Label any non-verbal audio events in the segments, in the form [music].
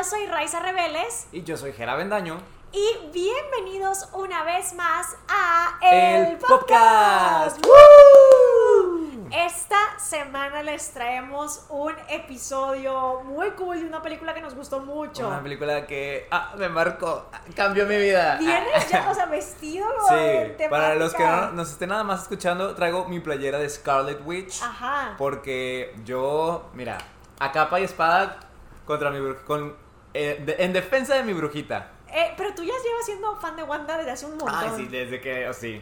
Yo soy Raiza Rebeles. Y yo soy Jera Bendaño. Y bienvenidos una vez más a El, El, podcast. Esta semana les traemos un episodio muy cool de una película que nos gustó mucho. Una película que ah, me marcó, cambió mi vida. Vienes ya, o sea, vestido [laughs] Sí, para los que no nos estén nada más escuchando, traigo mi playera de Scarlet Witch. Ajá. Porque yo, mira, a capa y espada contra mi con eh, de- en defensa de mi brujita. Eh, pero tú ya llevas siendo fan de Wanda desde hace un montón. Ay, sí, desde que, o sí.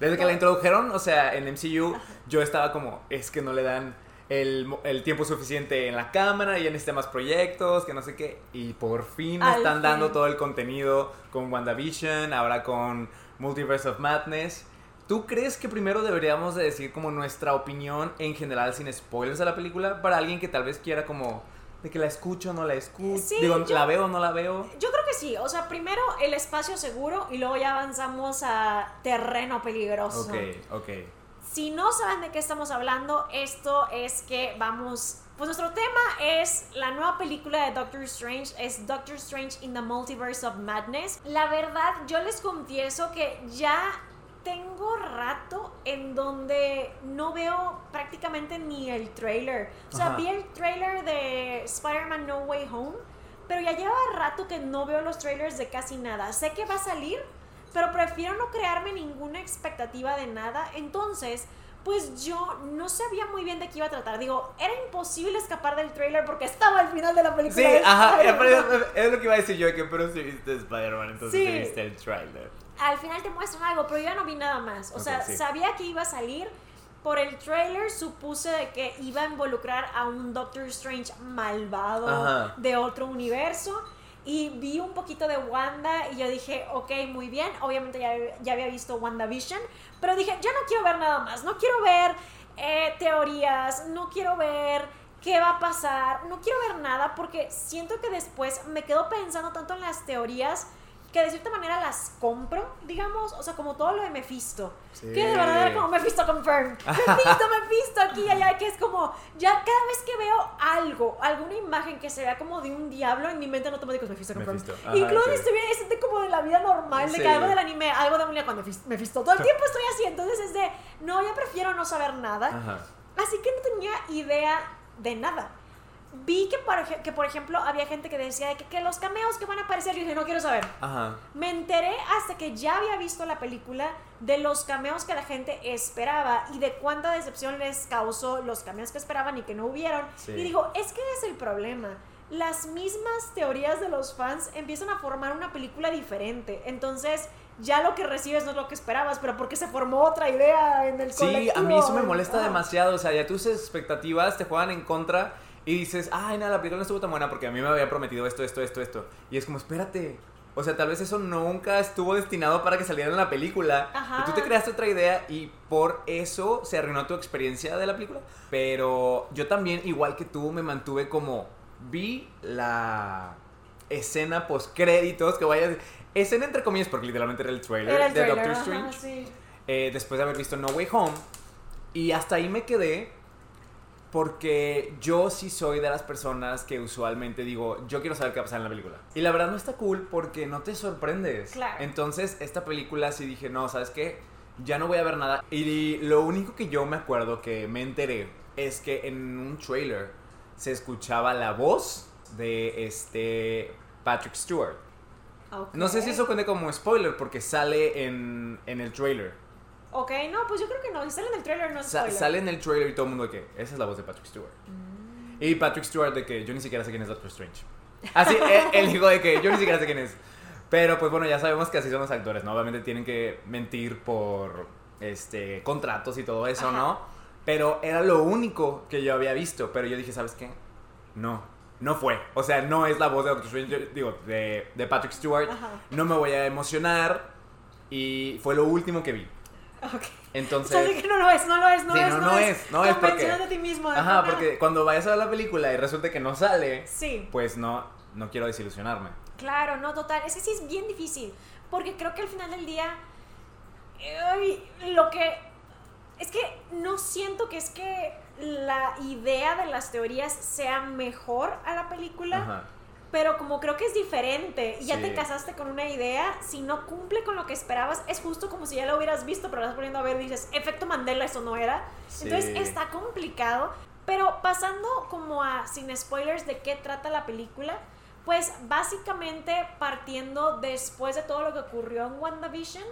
Desde que la introdujeron, o sea, en MCU, yo estaba como, es que no le dan el, el tiempo suficiente en la cámara, ya necesita más proyectos, que no sé qué. Y por fin me Al están dando todo el contenido con WandaVision, ahora con Multiverse of Madness. ¿Tú crees que primero deberíamos de decir como nuestra opinión en general sin spoilers de la película para alguien que tal vez quiera como de que la escucho o no la escucho? Sí, Digo, yo- ¿la veo o no la veo? Yo creo que sí, o sea, primero el espacio seguro y luego ya avanzamos a terreno peligroso. Ok, ok. Si no saben de qué estamos hablando, esto es que vamos... Pues nuestro tema es la nueva película de Doctor Strange, es Doctor Strange in the Multiverse of Madness. La verdad, yo les confieso que ya tengo rato en donde no veo prácticamente ni el trailer. O sea, Ajá. vi el trailer de Spider-Man No Way Home, pero ya lleva rato que no veo los trailers de casi nada. Sé que va a salir, pero prefiero no crearme ninguna expectativa de nada. Entonces, pues yo no sabía muy bien de qué iba a tratar. Digo, era imposible escapar del trailer porque estaba al final de la película. Sí, ajá, es lo que iba a decir yo, que pero si viste Spider-Man, entonces Sí. sí viste el trailer. Al final te muestran algo, pero yo ya no vi nada más. O sea, sí. sabía que iba a salir. Por el trailer supuse de que iba a involucrar a un Doctor Strange malvado Ajá. de otro universo. Y vi un poquito de Wanda y yo dije, ok, muy bien. Obviamente ya, ya había visto WandaVision. Pero dije, yo no quiero ver nada más. No quiero ver eh, teorías. No quiero ver qué va a pasar. No quiero ver nada porque siento que después me quedo pensando tanto en las teorías que de cierta manera las compro, digamos, o sea, como todo lo de Mephisto. Sí. Que de verdad era como Mephisto confirmed. [laughs] Mephisto, Mephisto aquí y allá, que es como, ya cada vez que veo algo, alguna imagen que se vea como de un diablo, en mi mente en automático es Mephisto confirmed. Mephisto, ajá, Incluso sí. si estuviera es de como de la vida normal, de Sí. que algo del anime, algo de un con Mephisto, Mephisto. Todo el tiempo estoy así, entonces es de, no, ya prefiero no saber nada. Ajá. Así que no tenía idea de nada. Vi que por, que, por ejemplo, había gente que decía de que, que los cameos que van a aparecer, yo dije, no quiero saber. Ajá. Me enteré hasta que ya había visto la película de los cameos que la gente esperaba y de cuánta decepción les causó los cameos que esperaban y que no hubieron. Sí. Y digo, es que es el problema. Las mismas teorías de los fans empiezan a formar una película diferente. Entonces, ya lo que recibes no es lo que esperabas, pero porque se formó otra idea en el Sí, a colectivo. mí eso me molesta Ah. demasiado. O sea, ya tus expectativas te juegan en contra y dices, ay, nada, la película no estuvo tan buena porque a mí me había prometido esto, esto, esto, esto. Y es como, espérate. O sea, tal vez eso nunca estuvo destinado para que saliera en la película. Ajá. Y tú te creaste otra idea y por eso se arruinó tu experiencia de la película. Pero yo también, igual que tú, me mantuve como. Vi la escena post créditos que vaya. Escena entre comillas, porque literalmente era el trailer, Era el de Doctor ajá, Strange sí. eh, después de haber visto No Way Home. Y hasta ahí me quedé porque yo sí soy de las personas que usualmente digo, yo quiero saber qué va a pasar en la película. Y la verdad no está cool porque no te sorprendes. Claro. Entonces, esta película sí dije, no, ¿sabes qué? Ya no voy a ver nada. Y lo único que yo me acuerdo que me enteré es que en un trailer se escuchaba la voz de este Patrick Stewart. No sé si eso cuenta como spoiler porque sale en, en el trailer. Ok, no, pues yo creo que no. Si sale en el trailer, no es Sa- spoiler. sale en el trailer y todo el mundo de que esa es la voz de Patrick Stewart. Mm. Y Patrick Stewart de que yo ni siquiera sé quién es Doctor Strange. Así, [laughs] él, él dijo de que yo ni siquiera sé quién es. Pero pues bueno, ya sabemos que así son los actores, ¿no? Obviamente tienen que mentir por este contratos y todo eso, Ajá. ¿no? Pero era lo único que yo había visto. Pero yo dije, ¿sabes qué? No, no fue. O sea, no es la voz de Doctor Strange, digo, de, de Patrick Stewart. Ajá. No me voy a emocionar. Y fue lo último que vi. Ok. Entonces... Que no lo es, no lo es, no Sí, es. no, no es, no es porque- a ti mismo. Ajá, que no. porque cuando vayas a ver la película y resulta que no sale, Sí. pues no, no quiero desilusionarme. Claro, no, total. Es que sí es bien difícil. Porque creo que al final del día. ay, lo que. Es que no siento que es que la idea de las teorías sea mejor a la película. Ajá. Pero como creo que es diferente y ya Sí. te casaste con una idea, si no cumple con lo que esperabas, es justo como si ya lo hubieras visto, pero lo estás poniendo a ver y dices, efecto Mandela, eso no era. Sí. Entonces está complicado, pero pasando como a, sin spoilers, de qué trata la película, pues básicamente partiendo después de todo lo que ocurrió en WandaVision,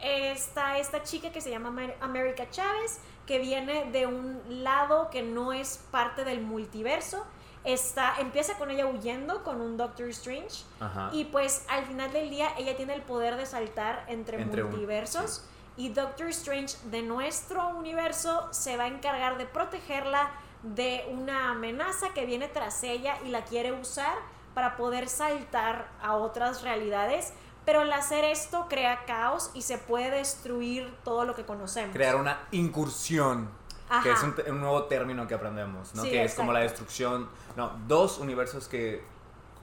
está esta chica que se llama America Chávez, que viene de un lado que no es parte del multiverso. Está, empieza con ella huyendo con un Doctor Strange Ajá. y pues al final del día ella tiene el poder de saltar entre, Entre un- multiversos y Doctor Strange de nuestro universo se va a encargar de protegerla de una amenaza que viene tras ella y la quiere usar para poder saltar a otras realidades. Pero al hacer esto crea caos y se puede destruir todo lo que conocemos. Crear una incursión, Ajá. que es un, nuevo término que aprendemos, ¿no? Sí, que es como la destrucción, no, dos universos que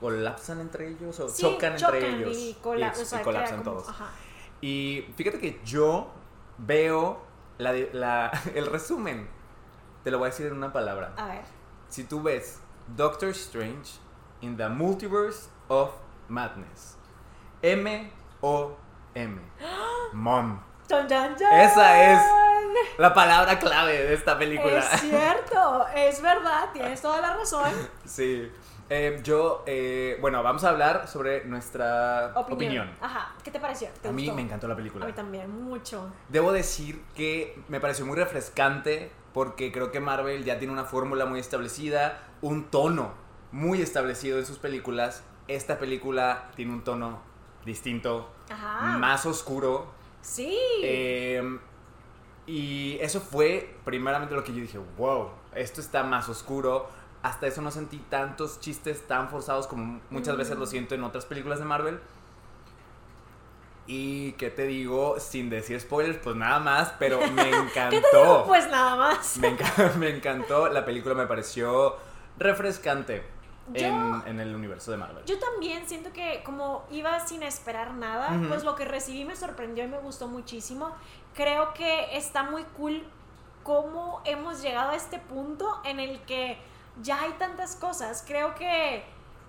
colapsan entre ellos o Sí, chocan, entre ellos y, cola- ex- o sea, y colapsan como- todos. ajá. Y fíjate que yo veo la, [laughs] el resumen, te lo voy a decir en una palabra. A ver. Si tú ves Doctor Strange in the Multiverse of Madness, M-O-M, [gasps] Mom. Dun, dun, dun. Esa es La palabra clave de esta película. Es cierto, es verdad, tienes toda la razón. Sí. Eh, yo, eh, bueno, vamos a hablar sobre nuestra Opinión. opinión. Ajá, ¿qué te pareció? ¿Te A mí me encantó la película. A mí también, mucho. Debo decir que me pareció muy refrescante porque creo que Marvel ya tiene una fórmula muy establecida, un tono muy establecido en sus películas. Esta película tiene un tono distinto, Ajá. más oscuro. Sí. eh, y eso fue primeramente lo que yo dije, wow, esto está más oscuro. Hasta eso no sentí tantos chistes tan forzados como muchas veces lo siento en otras películas de Marvel. Y qué te digo, sin decir spoilers, pues nada más, pero [laughs] me encantó. ¿Qué te digo? Pues nada más. me, enca- [laughs] me encantó, la película me pareció refrescante Yo- en, en el universo de Marvel. Yo también siento que como iba sin esperar nada, pues lo que recibí me sorprendió y me gustó muchísimo. Creo que está muy cool cómo hemos llegado a este punto en el que ya hay tantas cosas. Creo que,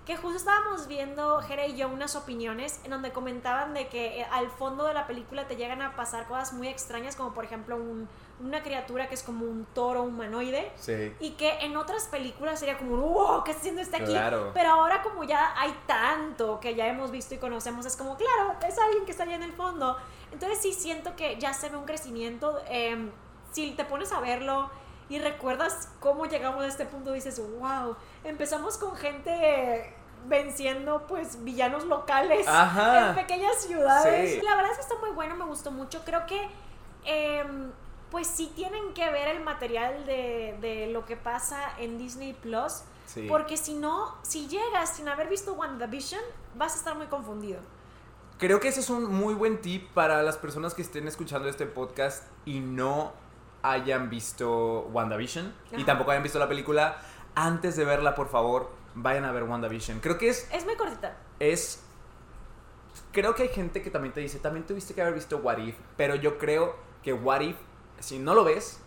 que justo estábamos viendo, Jere y yo, unas opiniones en donde comentaban de que eh, al fondo de la película te llegan a pasar cosas muy extrañas, como por ejemplo un- una criatura que es como un toro humanoide. Sí. Y que en otras películas sería como, wow, ¿qué está haciendo este aquí? Claro. Pero ahora como ya hay tanto que ya hemos visto y conocemos, es como, claro, es alguien que está allá en el fondo. Entonces sí siento que ya se ve un crecimiento. eh, si te pones a verlo y recuerdas cómo llegamos a este punto, dices, wow, empezamos con gente venciendo pues villanos locales Ajá. en pequeñas ciudades. Sí. La verdad es que está muy bueno, me gustó mucho. Creo que em, pues sí tienen que ver el material de, de lo que pasa en Disney Plus. Sí. Porque si no, si llegas sin haber visto WandaVision, vas a estar muy confundido. Creo que ese es un muy buen tip para las personas que estén escuchando este podcast y no hayan visto WandaVision y Ajá. tampoco hayan visto la película. Antes de verla, por favor, vayan a ver WandaVision. Creo que es, Es muy cortita. es... Creo que hay gente que también te dice, también tuviste que haber visto What If, pero yo creo que What If, si no lo ves,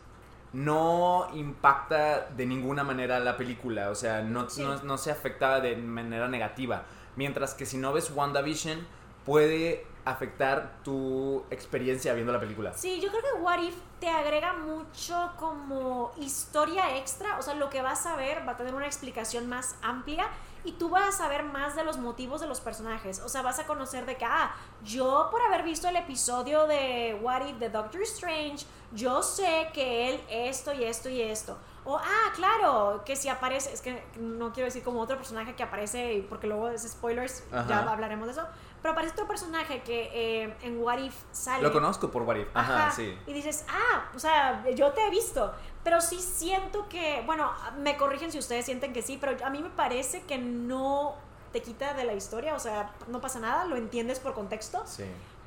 no impacta de ninguna manera la película, o sea, no, Sí. no, no se afecta de manera negativa. Mientras que si no ves WandaVision, puede afectar tu experiencia viendo la película. Sí, yo creo que What If te agrega mucho como historia extra, o sea, lo que vas a ver va a tener una explicación más amplia y tú vas a saber más de los motivos de los personajes, o sea, vas a conocer de que, ah, yo por haber visto el episodio de What If de Doctor Strange, yo sé que él esto y esto y esto. O, ah, claro, que si aparece, es que no quiero decir como otro personaje que aparece, porque luego es spoilers, ya hablaremos de eso, pero aparece otro personaje que eh, en What If sale. Lo conozco por What If. Ajá, Ajá, sí. Y dices, ah, o sea, yo te he visto. Pero sí siento que, bueno, me corrigen si ustedes sienten que sí, pero a mí me parece que no te quita de la historia, o sea, no pasa nada, lo entiendes por contexto. Sí.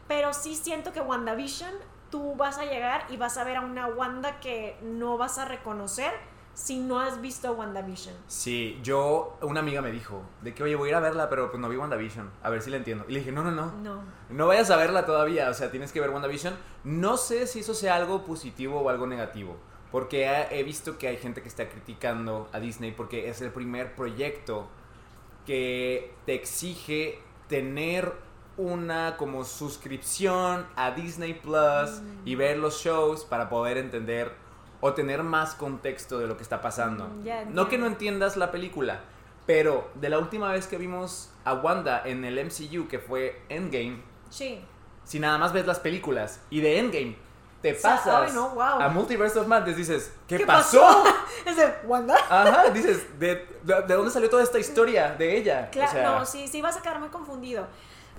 Pero sí siento que WandaVision, tú vas a llegar y vas a ver a una Wanda que no vas a reconocer si no has visto WandaVision. Sí, yo, una amiga me dijo, de que, oye, voy a ir a verla, pero pues no vi WandaVision, a ver si la entiendo. Y le dije, no, no, no, No. no vayas a verla todavía, o sea, tienes que ver WandaVision. No sé si eso sea algo positivo o algo negativo, porque he, he visto que hay gente que está criticando a Disney porque es el primer proyecto que te exige tener una como suscripción a Disney Plus y ver los shows para poder entender o tener más contexto de lo que está pasando. Mm, no que no entiendas la película, pero de la última vez que vimos a Wanda en el MCU, que fue Endgame, Sí. si nada más ves las películas y de Endgame te pasas ay, no, wow. a Multiverse of Madness, dices, ¿qué, ¿Qué pasó? pasó? [laughs] Es de Wanda. Ajá, dices, ¿de, de, de dónde salió toda esta historia de ella? Claro, O sea, no, sí, sí vas a quedar muy confundido.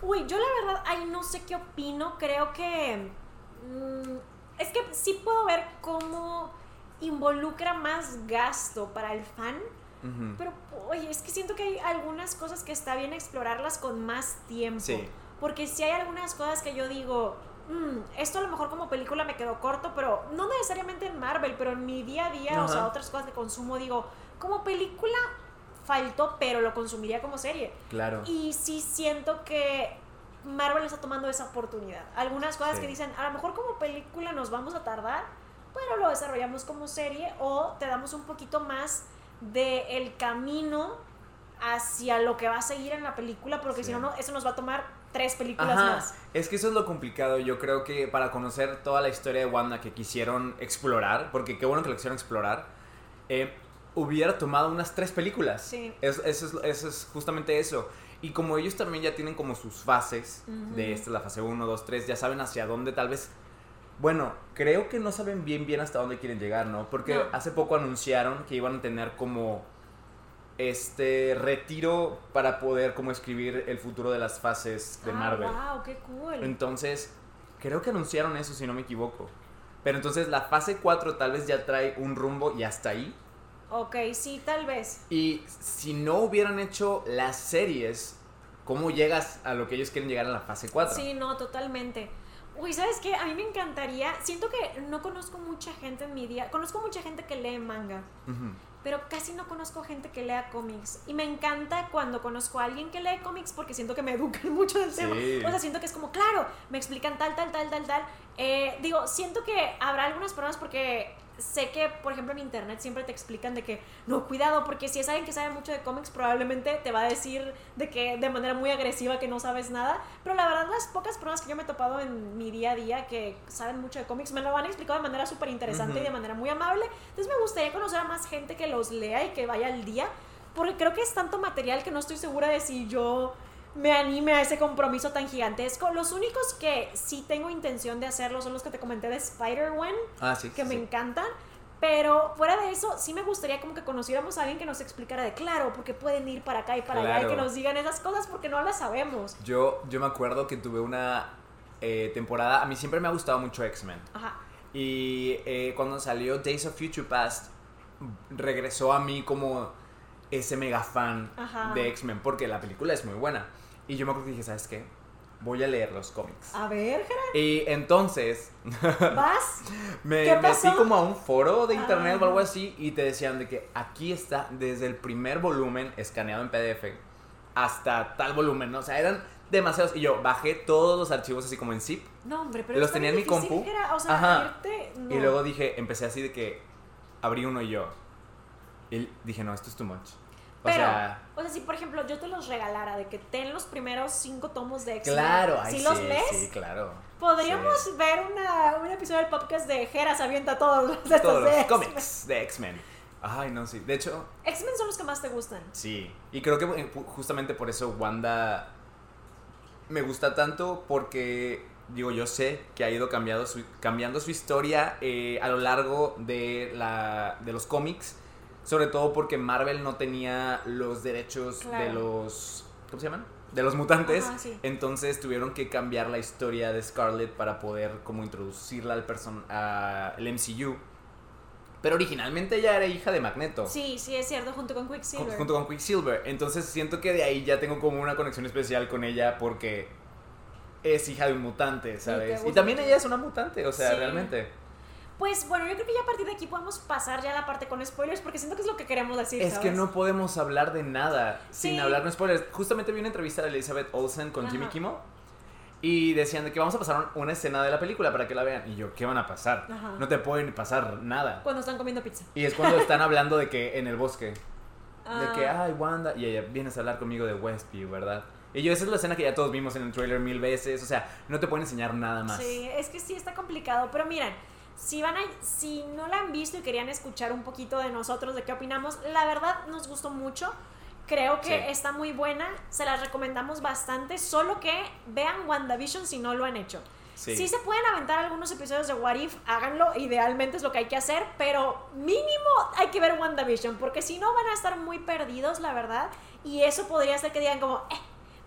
Uy, yo la verdad, ay, no sé qué opino. Creo que. mm, es que sí puedo ver cómo involucra más gasto para el fan. Pero, oye, es que siento que hay algunas cosas que está bien explorarlas con más tiempo. Sí. Porque si hay algunas cosas que yo digo, "Mm, esto a lo mejor como película me quedó corto, pero no necesariamente en Marvel, pero en mi día a día, o sea, otras cosas que consumo, digo, como película faltó, pero lo consumiría como serie. Claro. Y sí siento que Marvel está tomando esa oportunidad. Algunas cosas Sí. que dicen, a lo mejor como película nos vamos a tardar, pero lo desarrollamos como serie o te damos un poquito más de el camino hacia lo que va a seguir en la película, porque Sí. si no, no, eso nos va a tomar tres películas Ajá, más. es que eso es lo complicado. Yo creo que para conocer toda la historia de Wanda que quisieron explorar, porque qué bueno que lo quisieron explorar, eh, hubiera tomado unas tres películas. Sí. Es- eso, es, eso es justamente eso. Y como ellos también ya tienen como sus fases, de esta es la fase 1, 2, 3, ya saben hacia dónde tal vez... Bueno, creo que no saben bien bien hasta dónde quieren llegar, ¿no? Porque No. hace poco anunciaron que iban a tener como este retiro para poder como escribir el futuro de las fases de ah, Marvel. wow, qué cool. Entonces, creo que anunciaron eso si no me equivoco. Pero entonces la fase 4 tal vez ya trae un rumbo y hasta ahí. Ok, sí, tal vez. Y si no hubieran hecho las series, ¿cómo llegas a lo que ellos quieren llegar en la fase 4? Sí, no, totalmente. Uy, ¿sabes qué? A mí me encantaría, siento que no conozco mucha gente en mi día, conozco mucha gente que lee manga, pero casi no conozco gente que lea cómics. Y me encanta cuando conozco a alguien que lee cómics porque siento que me educan [laughs] mucho del Sí. tema. O sea, siento que es como, claro, me explican tal, tal, tal, tal, tal. Eh, digo, siento que habrá algunas personas porque sé que, por ejemplo, en internet siempre te explican de que, no, cuidado, porque si es alguien que sabe mucho de cómics, probablemente te va a decir de que de manera muy agresiva que no sabes nada. Pero la verdad, las pocas personas que yo me he topado en mi día a día que saben mucho de cómics me lo han explicado de manera súper interesante y de manera muy amable. Entonces me gustaría conocer a más gente que los lea y que vaya al día, porque creo que es tanto material que no estoy segura de si yo me anime a ese compromiso tan gigantesco. Los únicos que sí tengo intención de hacerlo son los que te comenté de Spider-Man, Ah, sí. que sí, me encantan. Pero fuera de eso, sí me gustaría como que conociéramos a alguien que nos explicara de claro, porque pueden ir para acá y para allá y que nos digan esas cosas porque no las sabemos. Yo, yo me acuerdo que tuve una eh, temporada, a mí siempre me ha gustado mucho X-Men. Ajá. Y eh, cuando salió Days of Future Past, regresó a mí como ese mega fan Ajá. de X-Men, porque la película es muy buena. Y yo me acuerdo que dije, ¿sabes qué? Voy a leer los cómics. A ver, Y entonces Gerard, [laughs] ¿vas? me ¿Qué metí pasó? como a un foro de internet o Ah. algo así y te decían de que aquí está desde el primer volumen escaneado en PDF hasta tal volumen, ¿no? O sea, eran demasiados. Y yo bajé todos los archivos así como en zip No, hombre, pero Los tenía en mi compu. Gerard. O sea, Ajá. irte, no. Y luego dije, empecé así de que abrí uno y yo. Y dije, no, esto es too much. O Pero, sea, o sea, si por ejemplo yo te los regalara de que ten los primeros cinco tomos de X-Men, claro, si sí, los lees, sí, claro. podríamos Sí. ver una, un episodio del podcast de Geras avienta todos los de estos Todos de los cómics de X-Men. Ay, no, sí. De hecho, X-Men son los que más te gustan. Sí, y creo que eh, ju- justamente por eso Wanda me gusta tanto porque, digo, yo sé que ha ido cambiando su, cambiando su historia eh, a lo largo de, la, de los cómics, sobre todo porque Marvel no tenía los derechos de los... ¿Cómo se llaman? De los mutantes. Ajá, sí. Entonces tuvieron que cambiar la historia de Scarlet para poder como introducirla al, person al MCU. Pero originalmente ella era hija de Magneto Sí, sí, es cierto, junto con Quicksilver. junto con Quicksilver. Entonces siento que de ahí ya tengo como una conexión especial con ella porque es hija de un mutante, te ¿sabes? Y también ella es una mutante, o sea, Sí. realmente. Pues bueno, yo creo que ya a partir de aquí podemos pasar ya a la parte con spoilers porque siento que es lo que queremos decir. Es que no podemos hablar de nada sin hablar con spoilers. Justamente vi una entrevista de Elizabeth Olsen con Jimmy. Kimmel y decían de que vamos a pasar una escena de la película para que la vean. Y yo, ¿qué van a pasar? Ajá. No te pueden pasar nada. Cuando están comiendo pizza. Y es cuando están hablando de que en el bosque. De que, ay, Wanda. Y ella, vienes a hablar conmigo de Westview, ¿verdad? Y yo, esa es la escena que ya todos vimos en el trailer mil veces. O sea, no te pueden enseñar nada más. Sí, es que sí está complicado. Pero miren, si van a, si no la han visto y querían escuchar un poquito de nosotros, de qué opinamos, la verdad nos gustó mucho. Creo que Sí. está muy buena, se las recomendamos bastante, solo que vean WandaVision si no lo han hecho. Sí. Si se pueden aventar algunos episodios de What If, háganlo, idealmente es lo que hay que hacer, pero mínimo hay que ver WandaVision, porque si no van a estar muy perdidos, la verdad, y eso podría ser que digan como, eh,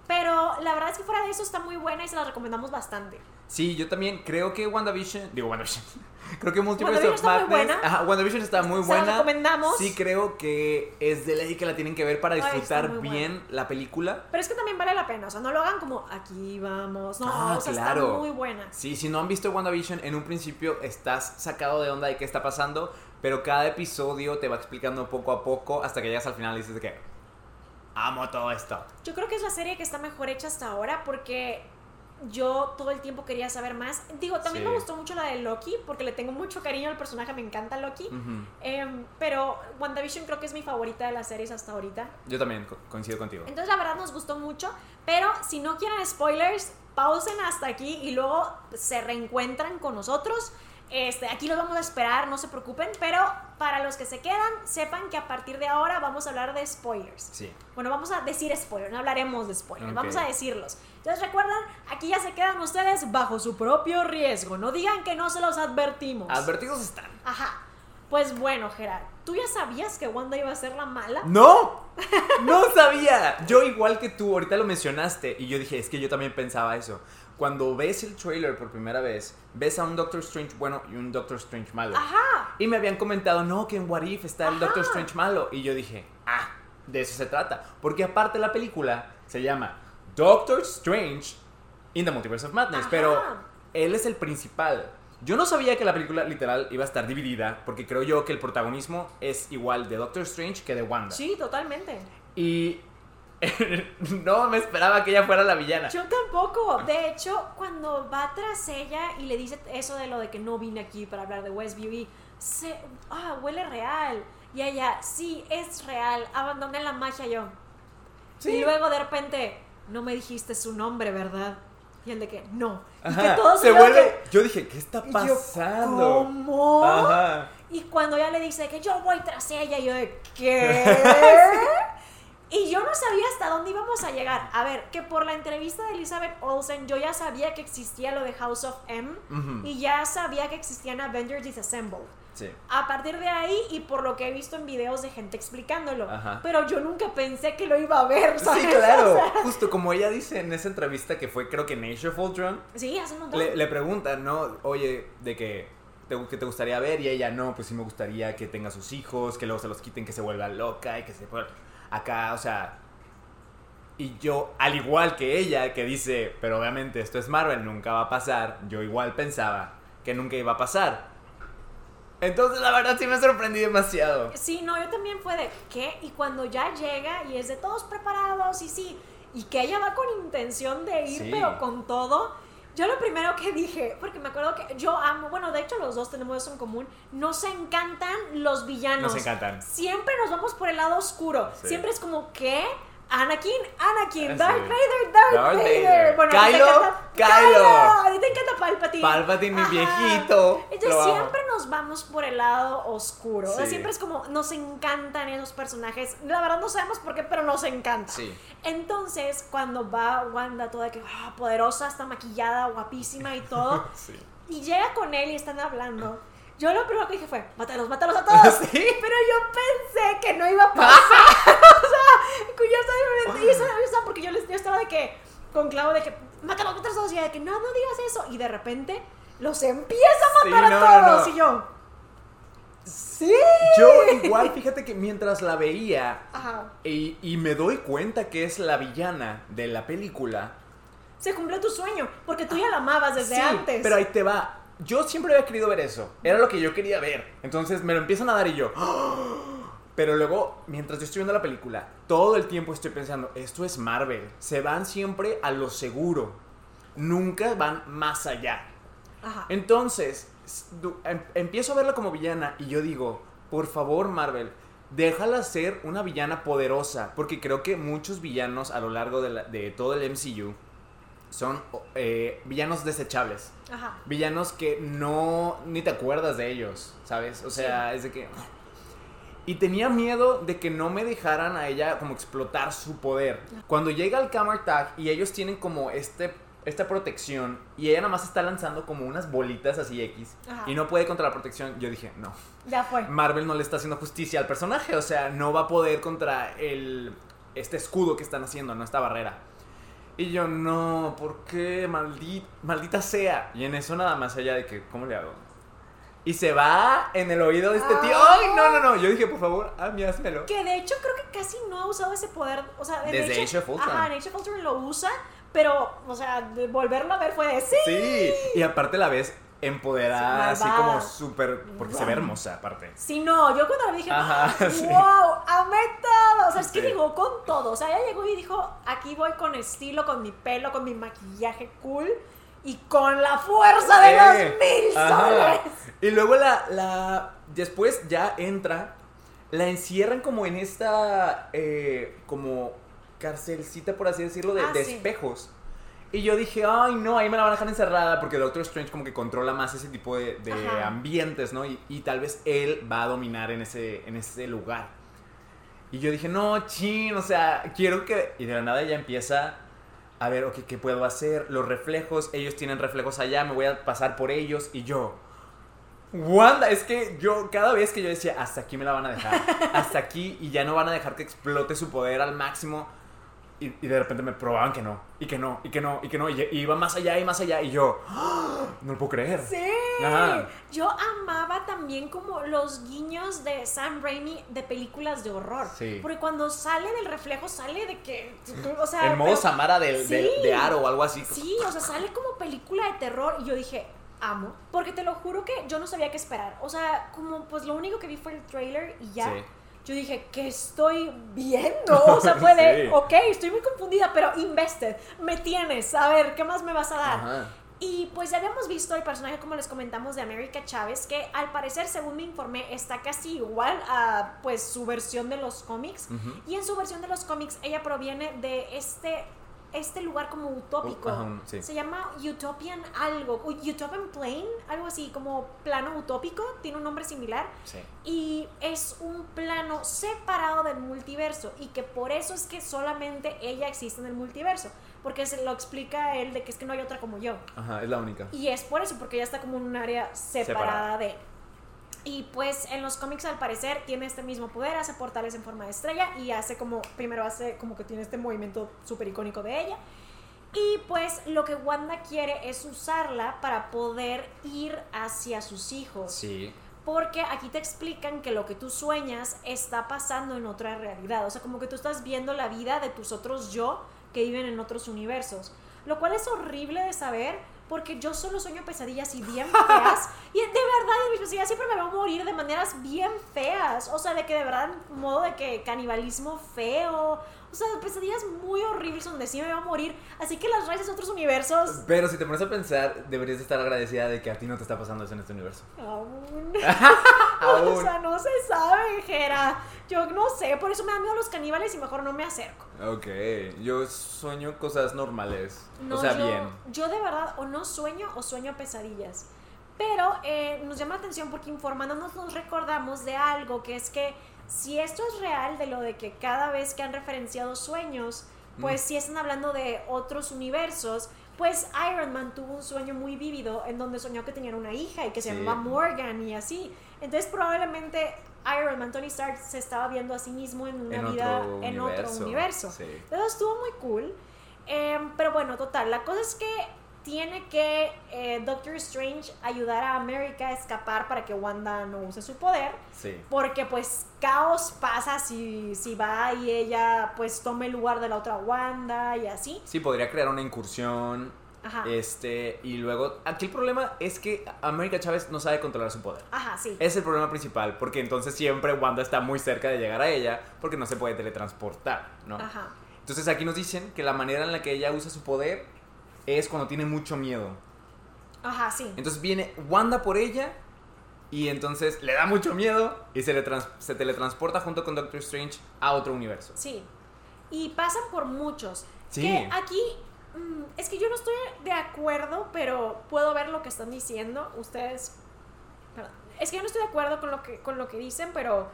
pero la verdad es que fuera de eso está muy buena y se las recomendamos bastante. Sí, yo también creo que WandaVision. Digo, WandaVision. [laughs] creo que Multiverse of está muy Madness. buena. Ajá, WandaVision está muy Se la buena. recomendamos. Sí, creo que es de ley que la tienen que ver para disfrutar bien la película. Pero es que también vale la pena, o sea, no lo hagan como aquí vamos, no, Ah, o sea, claro. está muy buena. Sí, si no han visto WandaVision, en un principio estás sacado de onda de qué está pasando, pero cada episodio te va explicando poco a poco hasta que llegas al final y dices de que amo todo esto. Yo creo que es la serie que está mejor hecha hasta ahora porque yo todo el tiempo quería saber más. Digo, también Sí. me gustó mucho la de Loki porque le tengo mucho cariño al personaje, me encanta Loki. Em, pero WandaVision creo que es mi favorita de las series hasta ahorita. Yo también co- coincido contigo. Entonces la verdad nos gustó mucho, pero si no quieren spoilers, pausen hasta aquí y luego se reencuentran con nosotros. Este, aquí los vamos a esperar, no se preocupen, pero para los que se quedan, sepan que a partir de ahora vamos a hablar de spoilers. Sí. Bueno, vamos a decir spoilers, no hablaremos de spoilers, vamos a decirlos. Entonces recuerdan, aquí ya se quedan ustedes bajo su propio riesgo, no digan que no se los advertimos. Advertidos están. Ajá. Pues bueno, Gerard, ¿tú ya sabías que Wanda iba a ser la mala? ¡No! ¡No sabía! Yo igual que tú, ahorita lo mencionaste y yo dije, es que yo también pensaba eso. Cuando ves el trailer por primera vez, ves a un Doctor Strange bueno y un Doctor Strange malo. Ajá. Y me habían comentado, no, que en What If está el Ajá. Doctor Strange malo. Y yo dije, ah, de eso se trata. Porque aparte la película se llama Doctor Strange in the Multiverse of Madness. Ajá. Pero él es el principal. Yo no sabía que la película literal iba a estar dividida, porque creo yo que el protagonismo es igual de Doctor Strange que de Wanda. Sí, totalmente. Y [laughs] no me esperaba que ella fuera la villana. Yo tampoco. De hecho, cuando va tras ella y le dice eso de lo de que no vine aquí para hablar de Westview y se, ah, huele real. Y ella, sí, es real. Abandoné la magia yo. Sí. Y luego de repente, no me dijiste su nombre, ¿verdad? Y el de que, no. Y Ajá, que todos se vuelve. que- Yo dije, ¿qué está y yo, pasando? ¿Cómo? Ajá. Y cuando ella le dice que yo voy tras ella, yo de ¿qué? [laughs] Y yo no sabía hasta dónde íbamos a llegar. A ver, que por la entrevista de Elizabeth Olsen yo ya sabía que existía lo de House of M y ya sabía que existían Avengers Disassembled. Sí. A partir de ahí y por lo que he visto en videos de gente explicándolo. Ajá. Pero yo nunca pensé que lo iba a ver, ¿sabes? [laughs] Sí, claro. O sea, Justo como ella dice en esa entrevista que fue, creo que en Age of Ultron, sí, hace un montón. le, le preguntan, ¿no? Oye, de que te, que te gustaría ver y ella, no, pues sí me gustaría que tenga sus hijos, que luego se los quiten, que se vuelva loca y que se vuelva acá, o sea. Y yo, al igual que ella, que dice, pero obviamente esto es Marvel, nunca va a pasar, yo igual pensaba que nunca iba a pasar. Entonces, la verdad sí me sorprendí demasiado. Sí, no, yo también fue de ¿qué? Y cuando ya llega y es de todos preparados y sí, y que ella va con intención de ir, Sí. pero con todo. Yo lo primero que dije, porque me acuerdo que yo amo, bueno, de hecho los dos tenemos eso en común, nos encantan los villanos. Nos encantan. Siempre nos vamos por el lado oscuro. Sí. Siempre es como, ¿qué? Anakin, Anakin, Ah, Darth. Vader, Darth, Darth Vader. Vader. Bueno, a ti te Kylo, encanta- Kylo. A ti te encanta Palpatine. Palpatine, mi Ajá. viejito. Entonces amo. siempre nos vamos por el lado oscuro. O sea, siempre es como, nos encantan esos personajes. La verdad no sabemos por qué, pero nos encanta. Sí. Entonces, cuando va Wanda toda que ah, poderosa, está maquillada, guapísima y todo, [laughs] Sí. y llega con él y están hablando. Yo lo primero que dije fue, mátalos, mátalos a todos. [laughs] ¿Sí? Pero yo pensé que no iba a pasar. [laughs] o sea, yo estaba, y eso- estaba- porque yo, les- yo estaba de que, con clavo de que, mátalos a todos. Y ella de que, no, no digas eso. Y de repente los empieza a Sí, matar no, a todos. no. Y yo, sí. Yo igual, fíjate que mientras la veía Ajá. y, y me doy cuenta que es la villana de la película. Se cumplió tu sueño, porque tú ya la amabas desde sí, antes. pero ahí te va. Yo siempre había querido ver eso. Era lo que yo quería ver. Entonces me lo empiezan a dar y yo... Pero luego, mientras yo estoy viendo la película, todo el tiempo estoy pensando, esto es Marvel. Se van siempre a lo seguro. Nunca van más allá. Ajá. Entonces, em- empiezo a verla como villana y yo digo, por favor, Marvel, déjala ser una villana poderosa, porque creo que muchos villanos a lo largo de, la- de todo el MCU son eh, villanos desechables. Ajá. Villanos que no, ni te acuerdas de ellos, ¿sabes? O sea, es de que... Y tenía miedo de que no me dejaran a ella como explotar su poder. Cuando llega el Camera Tag y ellos tienen como este, esta protección y ella nada más está lanzando como unas bolitas así X Ajá. y no puede contra la protección, yo dije, no. Ya fue. Marvel no le está haciendo justicia al personaje, o sea, no va a poder contra el este escudo que están haciendo, no esta barrera. Y yo, no, ¿por qué? Maldita, maldita sea. Y en eso nada más allá de que, ¿cómo le hago? Y se va en el oído de este tío. Ah. ¡Ay, no, no, no! Yo dije, por favor, a mí házmelo. Que de hecho creo que casi no ha usado ese poder. O sea, de Desde hecho, Age of Ultron. Ajá, en Age of Ultron lo usa, pero, o sea, de volverlo a ver fue de sí. Sí, y aparte la ves empoderada, así Malvada. como súper. Porque se ve hermosa, aparte. Sí, no, yo cuando lo vi dije, Ajá, wow, sí. amé todo. O sea, es que Sí. llegó con todo. O sea, ella llegó y dijo, aquí voy con estilo, con mi pelo, con mi maquillaje cool y con la fuerza de Eh, los mil ajá. soles. Y luego la, la. Después ya entra. La encierran como en esta. eh, como carcelcita, por así decirlo, de, Ah, de sí. espejos. Y yo dije, ay, no, ahí me la van a dejar encerrada porque Doctor Strange como que controla más ese tipo de, de ambientes, ¿no? Y, y tal vez él va a dominar en ese, en ese lugar. Y yo dije, no, chin, o sea, quiero que... Y de la nada ella empieza a ver, ok, ¿qué puedo hacer? Los reflejos, ellos tienen reflejos allá, me voy a pasar por ellos. Y yo, Wanda, es que yo cada vez que yo decía, hasta aquí me la van a dejar, hasta aquí y ya no van a dejar que explote su poder al máximo. Y, y de repente me probaban que no, y que no, y que no, y que no, y, y iba más allá y más allá. Y yo, ¡ah! no lo puedo creer. Sí. Ajá. Yo amaba también como los guiños de Sam Raimi de películas de horror. Sí. Porque cuando sale del reflejo, sale de que. O sea, En modo pero- Samara del- Sí. de Aro o algo así. Sí, o sea, sale como película de terror y yo dije, amo. Porque te lo juro que yo no sabía qué esperar. O sea, como pues lo único que vi fue el trailer y ya. Sí. Yo dije, ¿qué estoy viendo? O sea, fue de, [laughs] Sí. ok, estoy muy confundida, pero invested, me tienes, a ver, ¿qué más me vas a dar? Ajá. Y pues ya habíamos visto el personaje, como les comentamos, de América Chávez, que al parecer, según me informé, está casi igual a pues su versión de los cómics. Y en su versión de los cómics, ella proviene de este, este lugar como utópico. Uh, ajá, sí. Se llama Utopian algo, Utopian Plane, algo así como plano utópico, tiene un nombre similar. Sí. Y es un plano separado del multiverso y que por eso es que solamente ella existe en el multiverso. Porque se lo explica él de que es que no hay otra como yo. Ajá, es la única. Y es por eso, porque ella está como en un área separada, Separada. de. Y pues en los cómics al parecer tiene este mismo poder, hace portales en forma de estrella y hace como, primero hace como que tiene este movimiento súper icónico de ella. Y pues lo que Wanda quiere es usarla para poder ir hacia sus hijos. Sí. Porque aquí te explican que lo que tú sueñas está pasando en otra realidad. O sea, como que tú estás viendo la vida de tus otros yo que viven en otros universos. Lo cual es horrible de saber porque yo solo sueño pesadillas y bien feas. [laughs] y de verdad, en mis pesadillas siempre me veo morir de maneras bien feas. O sea, de que de verdad, modo de que canibalismo feo. O sea, pesadillas muy horribles donde sí me veo morir. Así que las raíces de otros universos. Pero si te pones a pensar, deberías estar agradecida de que a ti no te está pasando eso en este universo. Aún. Aún. [laughs] [laughs] O sea, no se sabe, Jera. Yo no sé, por eso me dan miedo los caníbales y mejor no me acerco. Ok, yo sueño cosas normales. No, o sea, yo, bien. Yo de verdad o no sueño o sueño pesadillas. Pero eh, nos llama la atención porque informándonos nos recordamos de algo que es que si esto es real, de lo de que cada vez que han referenciado sueños, pues Mm. si están hablando de otros universos, pues Iron Man tuvo un sueño muy vívido en donde soñó que tenían una hija y que se llamaba Morgan y así. Entonces probablemente Iron Man, Tony Stark, se estaba viendo a sí mismo en una En vida otro en otro universo. Sí. Entonces estuvo muy cool. Em, pero bueno, total, la cosa es que tiene que eh, Doctor Strange ayudar a América a escapar para que Wanda no use su poder. Sí. Porque pues caos pasa si, si va y ella pues tome el lugar de la otra Wanda y así. Sí, podría crear una incursión. Ajá. Este, y luego, aquí el problema es que América Chávez no sabe controlar su poder. Ajá, sí. Es el problema principal, porque entonces siempre Wanda está muy cerca de llegar a ella, porque no se puede teletransportar, ¿no? Ajá. Entonces aquí nos dicen que la manera en la que ella usa su poder es cuando tiene mucho miedo. Ajá, sí. Entonces viene Wanda por ella Y entonces le da mucho miedo y se, le se teletransporta junto con Doctor Strange a otro universo. Sí. Y pasan por muchos. Sí. Que aquí. mm, es que yo no estoy de acuerdo, pero puedo ver lo que están diciendo. Ustedes. perdón. Es que yo no estoy de acuerdo con lo que, con lo que dicen, pero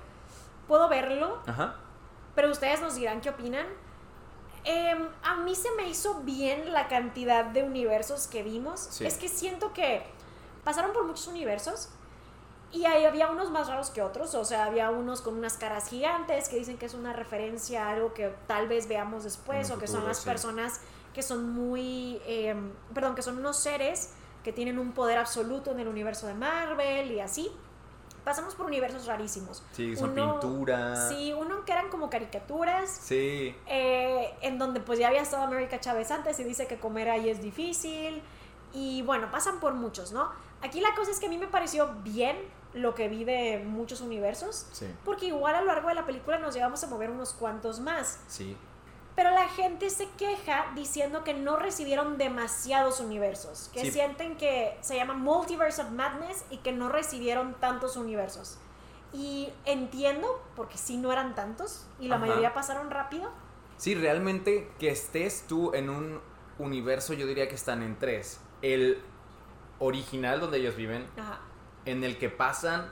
puedo verlo. Ajá. Pero ustedes nos dirán qué opinan. Em, a mí se me hizo bien la cantidad de universos que vimos. Sí. Es que siento que pasaron por muchos universos y ahí había unos más raros que otros. O sea, había unos con unas caras gigantes que dicen que es una referencia a algo que tal vez veamos después o que son las sí. personas que son muy... em, perdón, que son unos seres que tienen un poder absoluto en el universo de Marvel y así. Pasamos por universos rarísimos. Sí, son Uno- pintura. Sí, uno que eran como caricaturas, Sí. eh, en donde pues ya había estado América Chávez antes y dice que comer ahí es difícil. Y bueno, pasan por muchos, ¿no? Aquí la cosa es que a mí me pareció bien lo que vi de muchos universos, Sí. porque igual a lo largo de la película nos llevamos a mover unos cuantos más. Sí. Pero la gente se queja diciendo que no recibieron demasiados universos, que Sí. sienten que se llama Multiverse of Madness y que no recibieron tantos universos. Y entiendo, porque sí no eran tantos y la Ajá. mayoría pasaron rápido. Sí, realmente que estés tú en un universo, yo diría que están en tres. El original donde ellos viven, Ajá. en el que pasan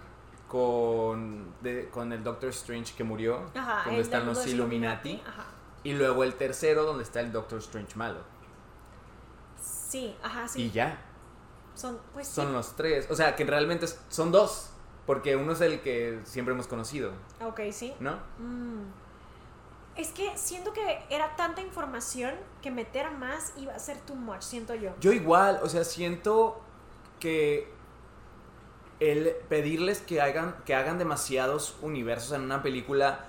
con, de- con el Doctor Strange que murió, Ajá, donde están los de Illuminati, Ajá. Y luego el tercero donde está el Doctor Strange malo. Sí, ajá, sí. Y ya, Son, pues son sí. los tres. O sea, que realmente son dos, porque uno es el que siempre hemos conocido, Ok, sí. ¿no? Mm. Es que siento que era tanta información que meter más iba a ser too much, siento yo. Yo igual, o sea, siento que el pedirles que hagan, que hagan demasiados universos en una película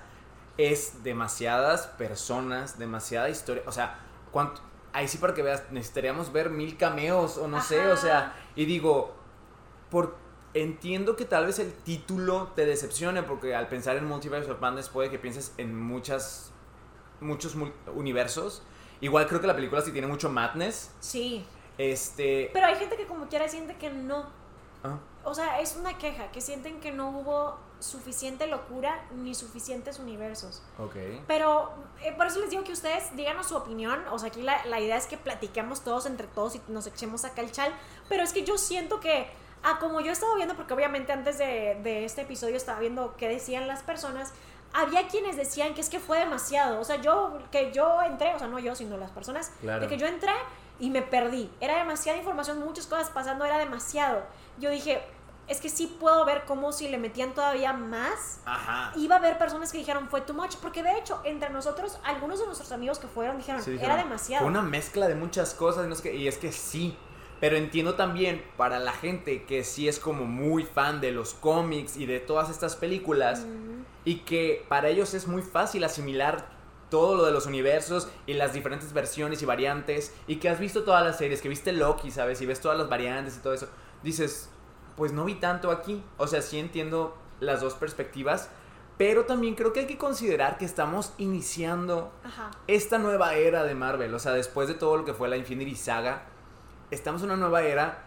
es demasiadas personas, demasiada historia. O sea, ¿cuánto? Ahí sí para que veas, necesitaríamos ver mil cameos o no sé, o sea, y digo, por, entiendo que tal vez el título te decepcione porque al pensar en Multiverse of Madness puede que pienses en muchas, muchos mul- universos. Igual creo que la película sí tiene mucho madness. Sí. Este. Pero hay gente que como quiera siente que no. ah, O sea, es una queja, que sienten que no hubo suficiente locura ni suficientes universos. ok. Pero eh, por eso les digo que ustedes díganos su opinión. O sea, aquí la, la idea es que platiquemos todos entre todos y nos echemos acá el chal. Pero es que yo siento que, ah, como yo estaba viendo, porque obviamente antes de, de este episodio estaba viendo qué decían las personas, había quienes decían que es que fue demasiado. O sea, yo, que yo entré, o sea, no yo, sino las personas, Claro. de que yo entré y me perdí. Era demasiada información, muchas cosas pasando, era demasiado. Yo dije, es que sí puedo ver cómo si le metían todavía más Ajá. iba a haber personas que dijeron fue too much, porque de hecho, entre nosotros, algunos de nuestros amigos que fueron dijeron, Sí, era demasiado. Fue una mezcla de muchas cosas y, no es que sí. Pero entiendo también para la gente que sí es como muy fan de los cómics y de todas estas películas Mm, y que para ellos es muy fácil asimilar todo lo de los universos y las diferentes versiones y variantes y que has visto todas las series, que viste Loki, ¿sabes? Y ves todas las variantes y todo eso. Dices, pues no vi tanto aquí. O sea, sí entiendo las dos perspectivas, pero también creo que hay que considerar que estamos iniciando Ajá. esta nueva era de Marvel, o sea, después de todo lo que fue la Infinity Saga, estamos en una nueva era.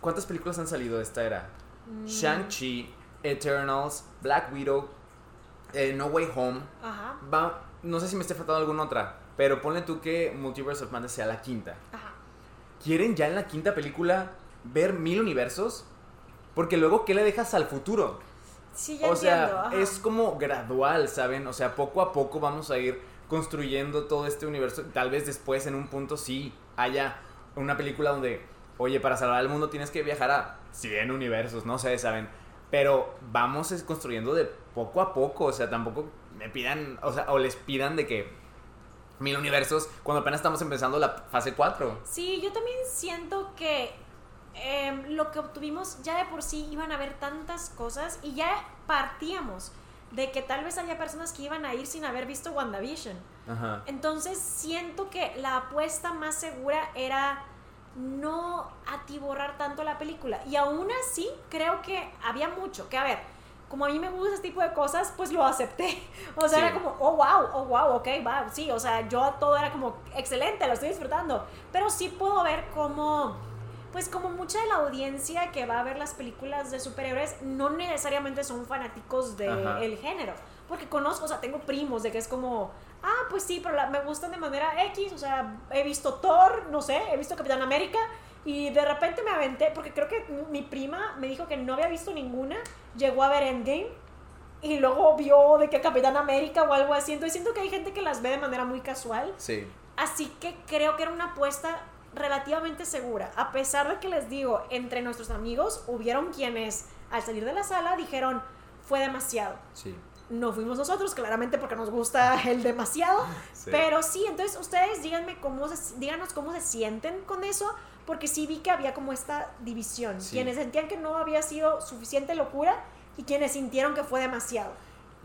¿Cuántas películas han salido de esta era? Mm, Shang-Chi, Eternals, Black Widow, eh, No Way Home. Ajá. Va, no sé si me esté faltando alguna otra, pero ponle tú que Multiverse of Madness sea la quinta. Ajá. ¿Quieren ya en la quinta película ver mil universos? Porque luego, ¿qué le dejas al futuro? Sí, ya o sea, ajá. es como gradual, ¿saben? O sea, poco a poco vamos a ir construyendo todo este universo. Tal vez después, en un punto, sí haya una película donde, oye, para salvar el mundo tienes que viajar a 100 universos, no sé, ¿saben? Pero vamos construyendo de poco a poco, o sea, tampoco me pidan, o sea, o les pidan de que mil universos cuando apenas estamos empezando la fase 4. Sí, yo también siento que em, lo que obtuvimos ya de por sí iban a haber tantas cosas y ya partíamos de que tal vez había personas que iban a ir sin haber visto WandaVision. Ajá. Entonces siento que la apuesta más segura era no atiborrar tanto la película. Y aún así creo que había mucho. Que a ver, como a mí me gusta ese tipo de cosas, pues lo acepté. [laughs] O sea, Sí. era como, oh, wow, oh, wow, ok, va, sí. O sea, yo todo era como, excelente, lo estoy disfrutando. Pero sí puedo ver cómo, pues como mucha de la audiencia que va a ver las películas de superhéroes no necesariamente son fanáticos del género. Porque conozco, o sea, tengo primos de que es como, ah, pues sí, pero me gustan de manera X, o sea, he visto Thor, no sé, he visto Capitán América, y de repente me aventé, porque creo que mi prima me dijo que no había visto ninguna, llegó a ver Endgame, y luego vio de que Capitán América o algo así, entonces siento que hay gente que las ve de manera muy casual. Sí. Así que creo que era una apuesta relativamente segura. A pesar de que les digo, entre nuestros amigos hubieron quienes al salir de la sala dijeron, fue demasiado. Sí. No fuimos nosotros, claramente porque nos gusta [laughs] el demasiado. [laughs] Pero sí, entonces ustedes díganme cómo díganos cómo se sienten con eso, porque sí vi que había como esta división. Quienes sentían que no había sido suficiente locura y quienes sintieron que fue demasiado.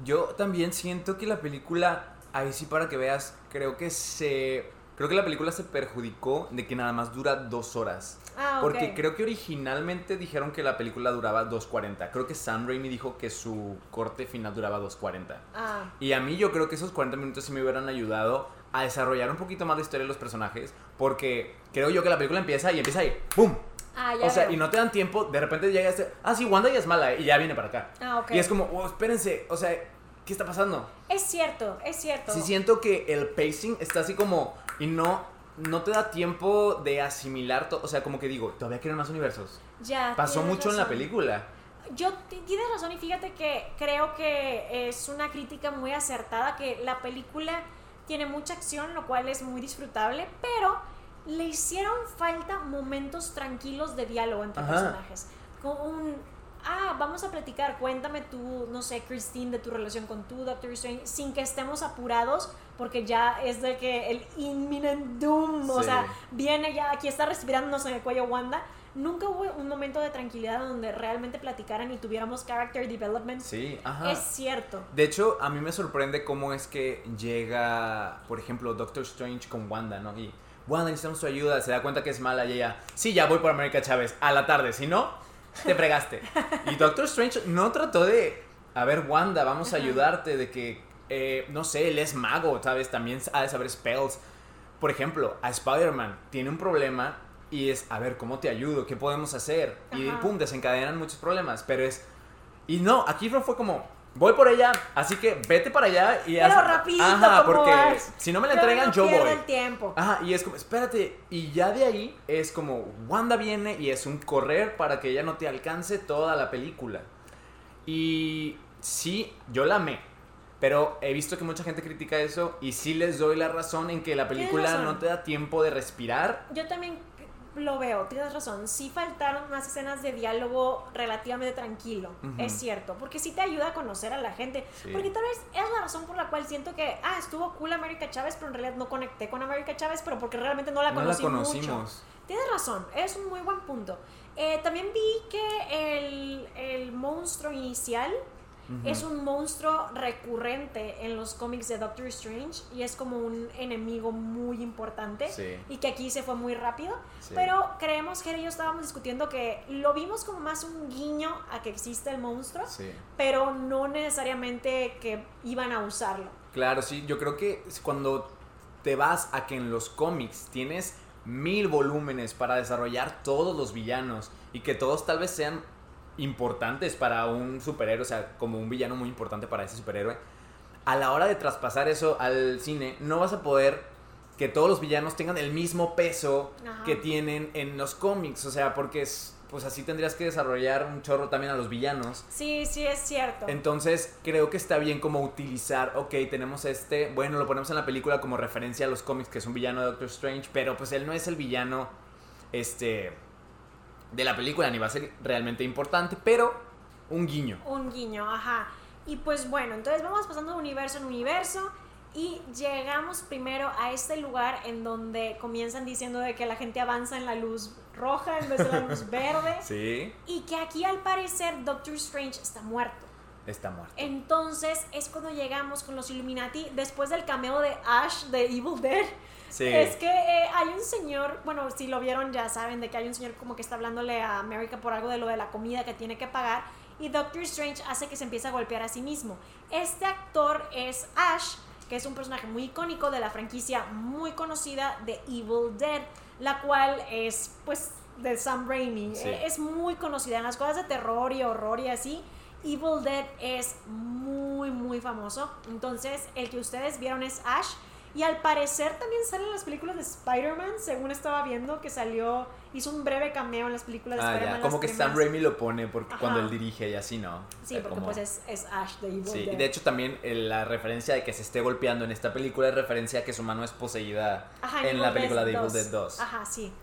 Yo también siento que la película, ahí sí para que veas, creo que se Creo que la película se perjudicó de que nada más dura dos horas. Ah, Porque creo que originalmente dijeron que la película duraba 2.40. Creo que Sam Raimi dijo que su corte final duraba 2.40. Ah. Y a mí yo creo que esos 40 minutos sí me hubieran ayudado a desarrollar un poquito más la historia de los personajes. Porque creo yo que la película empieza y empieza ahí, ¡pum! Ah, ya o sea, y no te dan tiempo, de repente llega este, ah, sí, Wanda ya es mala y ya viene para acá. Ah, ok. Y es como, oh, espérense, o sea, ¿qué está pasando? Es cierto, es cierto. Sí siento que el pacing está así como y no, no te da tiempo de asimilar todo. O sea, como que digo, todavía quieren más universos. Ya. Pasó mucho en la película. Yo tienes razón y fíjate que creo que es una crítica muy acertada que la película tiene mucha acción, lo cual es muy disfrutable, pero le hicieron falta momentos tranquilos de diálogo entre personajes. Con un, ah, vamos a platicar, cuéntame tú, no sé, Christine, de tu relación con tu Doctor Strange, sin que estemos apurados porque ya es de que el imminent doom, o sea, viene ya, aquí está respirándonos en el cuello Wanda. Nunca hubo un momento de tranquilidad donde realmente platicaran y tuviéramos character development. Sí, ajá. Es cierto. De hecho, a mí me sorprende cómo es que llega, por ejemplo, Doctor Strange con Wanda, ¿no? Y Wanda, necesitamos su ayuda, se da cuenta que es mala y ella, sí, ya voy por América Chávez, a la tarde, si no, te fregaste. [laughs] y Doctor Strange no trató de, a ver, Wanda, vamos a ayudarte, de que eh, no sé, él es mago, ¿sabes? También ha de saber spells. Por ejemplo, a Spider-Man tiene un problema y es, a ver, ¿cómo te ayudo? ¿Qué podemos hacer? Y pum, desencadenan muchos problemas. Pero es. Y no, aquí fue como, voy por ella, así que vete para allá y Pero rapidito, Ajá, porque si no me la entregan, yo voy. el tiempo. Ajá, y es como, espérate. Y ya de ahí es como, Wanda viene y es un correr para que ella no te alcance toda la película. Y sí, yo la amé. Pero he visto que mucha gente critica eso y sí les doy la razón en que la película no te da tiempo de respirar. Yo también lo veo, tienes razón. Sí faltaron más escenas de diálogo relativamente tranquilo, es cierto, porque sí te ayuda a conocer a la gente. Porque tal vez es la razón por la cual siento que, ah, estuvo cool América Chávez, pero en realidad no conecté con América Chávez, pero porque realmente no la conocí no la conocimos. Tienes razón, es un muy buen punto. Eh, también vi que el, el monstruo inicial es un monstruo recurrente en los cómics de Doctor Strange y es como un enemigo muy importante y que aquí se fue muy rápido. Pero creemos que ellos estábamos discutiendo que lo vimos como más un guiño a que existe el monstruo, pero no necesariamente que iban a usarlo. Claro, sí, yo creo que cuando te vas a que en los cómics tienes mil volúmenes para desarrollar todos los villanos y que todos tal vez sean importantes para un superhéroe, o sea, como un villano muy importante para ese superhéroe, a la hora de traspasar eso al cine, no vas a poder que todos los villanos tengan el mismo peso que tienen en los cómics, o sea, porque es, pues así tendrías que desarrollar un chorro también a los villanos. Sí, sí, es cierto. Entonces, creo que está bien como utilizar, ok, tenemos este, bueno, lo ponemos en la película como referencia a los cómics, que es un villano de Doctor Strange, pero pues él no es el villano, este, de la película ni va a ser realmente importante, pero un guiño. Un guiño, ajá. Y pues bueno, entonces vamos pasando de universo en universo y llegamos primero a este lugar en donde comienzan diciendo de que la gente avanza en la luz roja en vez de la luz [laughs] verde. Sí. Y que aquí al parecer Doctor Strange está muerto. Está muerto. Entonces es cuando llegamos con los Illuminati después del cameo de Ash de Evil Dead es que eh, hay un señor, bueno, si lo vieron ya saben de que hay un señor como que está hablándole a América por algo de lo de la comida que tiene que pagar y Doctor Strange hace que se empiece a golpear a sí mismo. Este actor es Ash, que es un personaje muy icónico de la franquicia muy conocida de Evil Dead, la cual es pues de Sam Raimi. Sí. Eh, Es muy conocida en las cosas de terror y horror y así. Evil Dead es muy, muy famoso. Entonces, el que ustedes vieron es Ash. Y al parecer también sale en las películas de Spider-Man, según estaba viendo, que salió, hizo un breve cameo en las películas de Ah, Spider-Man. Como que Sam. Raimi lo pone porque Ajá. cuando él dirige y así, ¿no? Sí, sea, porque como- pues es, es Ash de Evil Sí, Dead. y de hecho también eh, la referencia de que se esté golpeando en esta película es referencia a que su mano es poseída Ajá, en la película de Evil 2. Dead 2. Ajá, sí.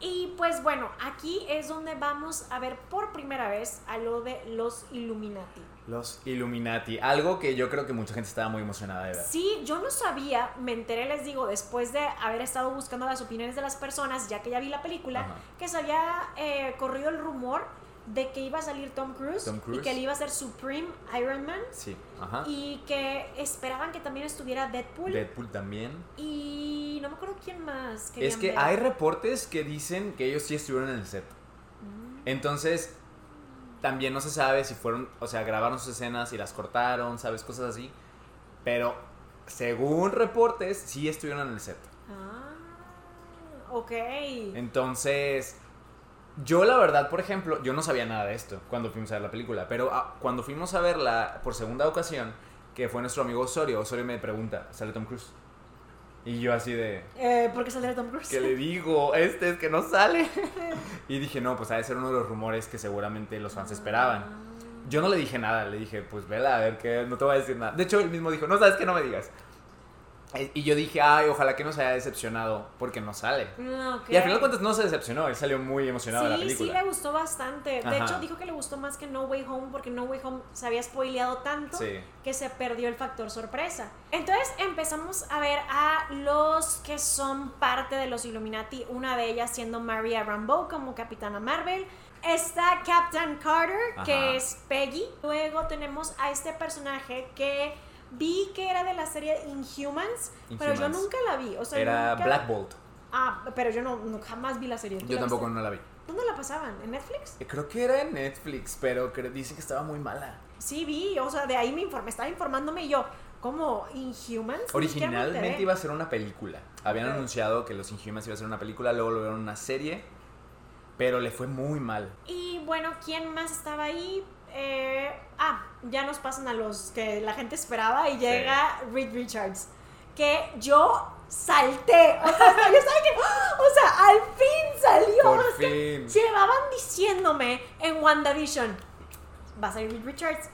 Y pues bueno, aquí es donde vamos a ver por primera vez a lo de los Illuminati. Los Illuminati, algo que yo creo que mucha gente estaba muy emocionada de ver. Sí, yo no sabía, me enteré, les digo, después de haber estado buscando las opiniones de las personas, ya que ya vi la película, Ajá. que se había eh, corrido el rumor de que iba a salir Tom Cruise, Tom Cruise. y que él iba a ser Supreme Iron Man Sí, ajá. y que esperaban que también estuviera Deadpool, Deadpool también. y no me acuerdo quién más. Es que ver. hay reportes que dicen que ellos sí estuvieron en el set. Mm. Entonces, también no se sabe si fueron, o sea, grabaron sus escenas y las cortaron, ¿sabes? Cosas así. Pero, según reportes, sí estuvieron en el set. Ah, ok. Entonces, yo la verdad, por ejemplo, yo no sabía nada de esto cuando fuimos a ver la película, pero ah, cuando fuimos a verla por segunda ocasión, que fue nuestro amigo Osorio, Osorio me pregunta, ¿sale Tom Cruise? Y yo así de, Eh, ¿Por qué saldría Tom Cruise? ¿qué le [laughs] digo? Este es que no sale. [laughs] y dije, no, pues ha de ser uno de los rumores que seguramente los fans esperaban. Yo no le dije nada, le dije, pues vela, a ver qué, no te voy a decir nada. De hecho, él mismo dijo, no sabes que no me digas. Eh, Y yo dije, ay, ojalá que no se haya decepcionado porque no sale. Ok. Y al final de cuentas no se decepcionó, él salió muy emocionado de la Sí, sí película. le gustó bastante. De Ajá. hecho, dijo que le gustó más que No Way Home porque No Way Home se había spoileado tanto Sí. que se perdió el factor sorpresa. Entonces empezamos a ver a los que son parte de los Illuminati, una de ellas siendo Maria Rambeau como Capitana Marvel. Está Captain Carter, Ajá. que es Peggy. Luego tenemos a este personaje que vi que era de la serie Inhumans, pero yo nunca la vi. O sea, Era nunca- Black Bolt. Ah, pero yo no, no- jamás vi la serie. ¿Tú Yo la tampoco viste? no la vi. ¿Dónde la pasaban? ¿En Netflix? Eh, Creo que era en Netflix, pero dicen que estaba muy mala. Sí, vi, o sea, de ahí me informé, estaba informándome y yo, ¿cómo? ¿Inhumans? Originalmente iba a ser una película. Habían anunciado que Los Inhumans iba a ser una película, luego lo vieron una serie, pero le fue muy mal. Y bueno, ¿quién más estaba ahí? Eh, ah, ya nos pasan a los que la gente esperaba y llega Reed Richards, que yo salté, o sea, yo estaba que, [gasps] o sea, al fin salió, Por fin. llevaban diciéndome en WandaVision, va a salir Reed Richards.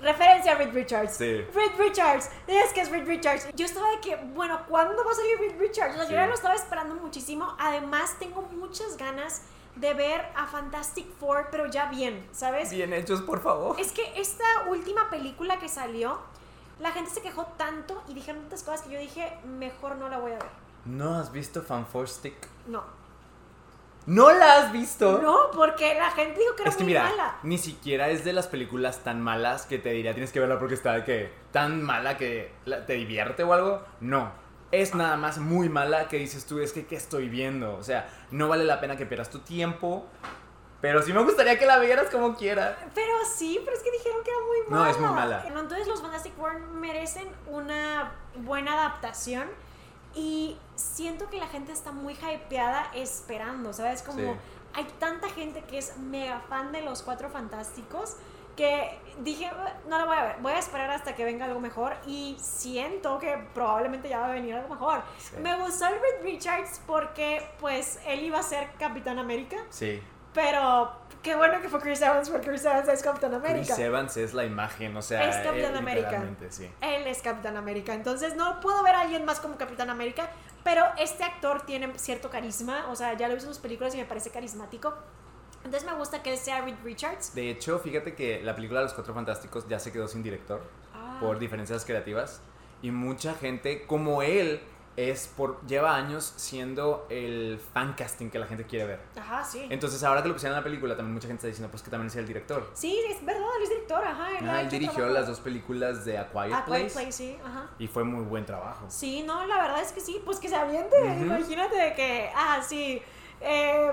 Referencia a Reed Richards. Sí. Reed Richards. Es que es Reed Richards. Yo estaba de que, bueno, ¿cuándo va a salir Reed Richards? O sea, Sí. Yo ya lo estaba esperando muchísimo. Además, tengo muchas ganas de ver a Fantastic Four, pero ya bien, ¿sabes? Bien hechos, por favor. Es que esta última película que salió, la gente se quejó tanto y dijeron tantas cosas que yo dije, mejor no la voy a ver. ¿No has visto Fantastic? No. ¿No la has visto? No, porque la gente dijo que era Es que muy mira, mala. ni siquiera es de las películas tan malas que te diría tienes que verla porque está de que tan mala que te divierte o algo. No. Es nada más muy mala que dices tú, es que ¿qué estoy viendo? O sea, no vale la pena que pierdas tu tiempo. Pero sí me gustaría que la vieras como quiera. Pero sí, pero es que dijeron que era muy No, mala. es muy mala. No, Entonces los Fantastic Four merecen una buena adaptación y siento que la gente está muy hypeada esperando, ¿sabes? Como Sí. hay tanta gente que es mega fan de los Cuatro Fantásticos que dije, "Ah, no la voy a ver, voy a esperar hasta que venga algo mejor y siento que probablemente ya va a venir algo mejor. Sí. Me gustó el Reed Richards porque pues él iba a ser Capitán América. Sí. Pero qué bueno que fue Chris Evans porque Chris Evans es Capitán América. Chris Evans es la imagen, o sea, Es Capitán eh, América. sí. Él es Capitán América. Entonces no puedo ver a alguien más como Capitán América. Pero este actor tiene cierto carisma. O sea, ya lo he visto en sus películas y me parece carismático. Entonces me gusta que sea Reed Richards. De hecho, fíjate que la película Los Cuatro Fantásticos ya se quedó sin director Ah. por diferencias creativas y mucha gente como él es por lleva años siendo el fan casting que la gente quiere ver. Ajá, sí. Entonces, ahora que lo pusieron en la película, también mucha gente está diciendo pues que también es el director. Sí, es verdad, él es director. Ajá. Ah, él dirigió trabajo. las dos películas de A Quiet, A Place, Quiet Place, sí. Ajá. y fue muy buen trabajo. Sí, no, la verdad es que sí, pues que se aviente. Ujú. Imagínate de que, ah, sí, eh,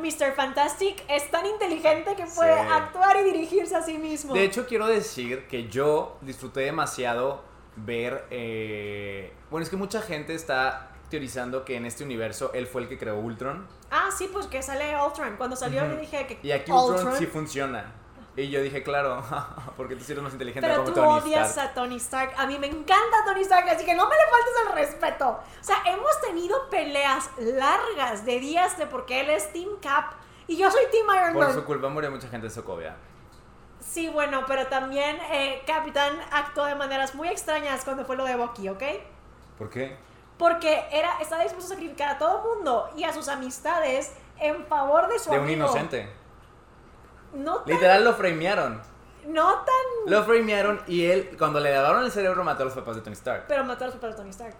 Mr. Fantastic es tan inteligente que puede Sí. actuar y dirigirse a sí mismo. De hecho, quiero decir que yo disfruté demasiado ver. eh, bueno, es que mucha gente está teorizando que en este universo él fue el que creó Ultron. Ah, sí, pues que sale Ultron. Cuando salió Ujú. yo dije que Y aquí Ultron, sí funciona. Y yo dije, claro, [laughs] porque tú sí eres más inteligente Pero como tú Tony odias Stark. a Tony Stark. A mí me encanta Tony Stark, así que no me le faltes el respeto. O sea, hemos tenido peleas largas de días de porque él es Team Cap y yo soy Team Iron Por Man. su culpa murió mucha gente de Sokovia. Sí, bueno, pero también eh, Capitán actuó de maneras muy extrañas cuando fue lo de Bucky, ¿ok? ¿Por qué? Porque era, estaba dispuesto a sacrificar a todo mundo y a sus amistades en favor de su De un amigo. inocente. No tan, Literal lo framearon. no tan... Lo framearon y él, cuando le lavaron el cerebro, mató a los papás de Tony Stark. Pero mató a su padre Tony Stark.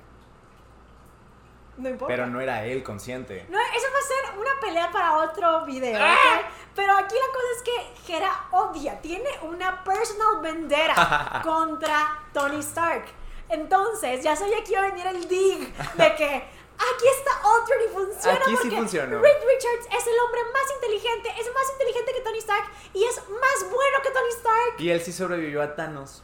No importa. Pero no era él consciente. No, eso va a ser una pelea para otro video. ¡Ah! Pero aquí la cosa es que Hera odia, tiene una personal vendetta [laughs] contra Tony Stark. Entonces, ya sabía que iba a venir el dig de que aquí está Ultron y funciona Aquí sí porque funcionó. Reed Richards es el hombre más inteligente, es más inteligente que Tony Stark y es más bueno que Tony Stark. Y él sí sobrevivió a Thanos.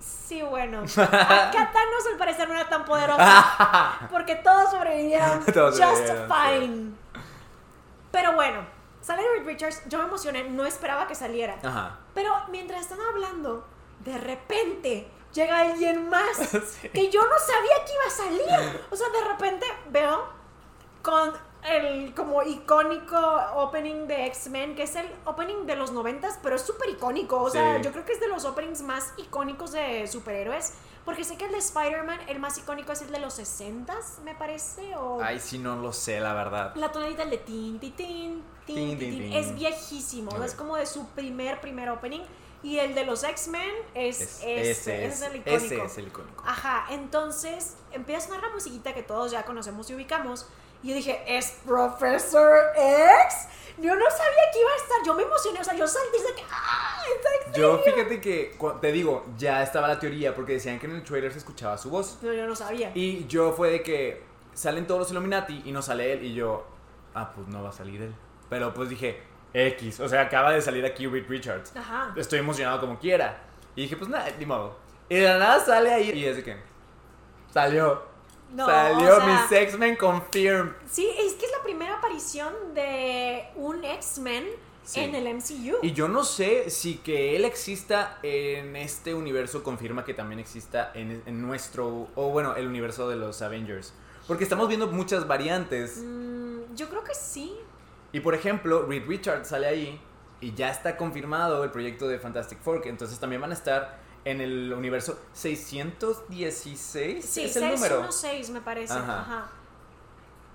Sí, bueno. Acá [laughs] Thanos al parecer no era tan poderosa. [laughs] Porque todos sobrevivieron [laughs] Todos just sobrevivieron, fine. Pero bueno, sale Reed Richards, yo me emocioné, no esperaba que saliera. Ajá. Pero mientras están hablando, de repente llega alguien más [laughs] Sí. que yo no sabía que iba a salir. O sea, de repente veo con el como icónico opening de X-Men, que es el opening de los noventas, pero es súper icónico. O sea, Sí. yo creo que es de los openings más icónicos de superhéroes. Porque sé que el de Spider-Man, el más icónico es el de los 60s, me parece. O Ay, sí, no lo sé, la verdad. la tonadita de tin, tin, tin, tin, Tin, tin, tin. Es viejísimo. o sea, Ok. Es como de su primer, primer opening. Y el de los X-Men es, Es- ese, ese, ese es el icónico. ese es el icónico. Ajá, entonces empieza a sonar la musiquita que todos ya conocemos y ubicamos. Y yo dije, ¿es Professor X? Yo no sabía que iba a estar. Yo me emocioné, o sea, yo salí de que, ¡ah! Está Yo serio". fíjate que, te digo, ya estaba la teoría porque decían que en el trailer se escuchaba su voz. Pero yo no sabía. Y yo fue de que salen todos los Illuminati y no sale él. Y yo, ah, pues no va a salir él. Pero pues dije, X. O sea, acaba de salir aquí Reed Richards. Ajá. Estoy emocionado como quiera. Y dije, pues nada, ni modo. Y de la nada sale ahí. Y es de que, salió. No, salió o sea, mis X-Men confirmed. Sí, es que es la primera aparición de un X-Men Sí. en el MCU. Y yo no sé si que él exista en este universo confirma que también exista en, en nuestro, o bueno, el universo de los Avengers. Porque estamos viendo muchas variantes. Mm, yo creo que sí. Y por ejemplo, Reed Richards sale ahí y ya está confirmado el proyecto de Fantastic Four, que entonces también van a estar en el universo 616. Sí, es el número. 616 me parece. Ajá. Ajá.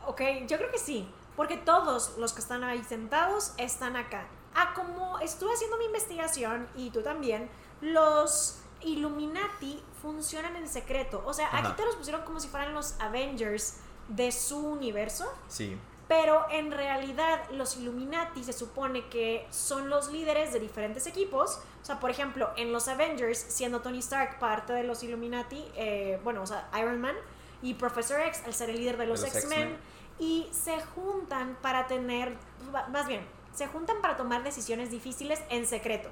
Ok, yo creo que sí. Porque todos los que están ahí sentados están acá. Ah, como estuve haciendo mi investigación y tú también, los Illuminati funcionan en secreto. O sea, aquí Ajá. te los pusieron como si fueran los Avengers de su universo. Sí. Pero en realidad los Illuminati se supone que son los líderes de diferentes equipos. O sea, por ejemplo, en los Avengers, siendo Tony Stark parte de los Illuminati, eh, bueno, o sea, Iron Man y Professor X al ser el líder de los, los X-Men. Y se juntan para tener, más bien, se juntan para tomar decisiones difíciles en secreto.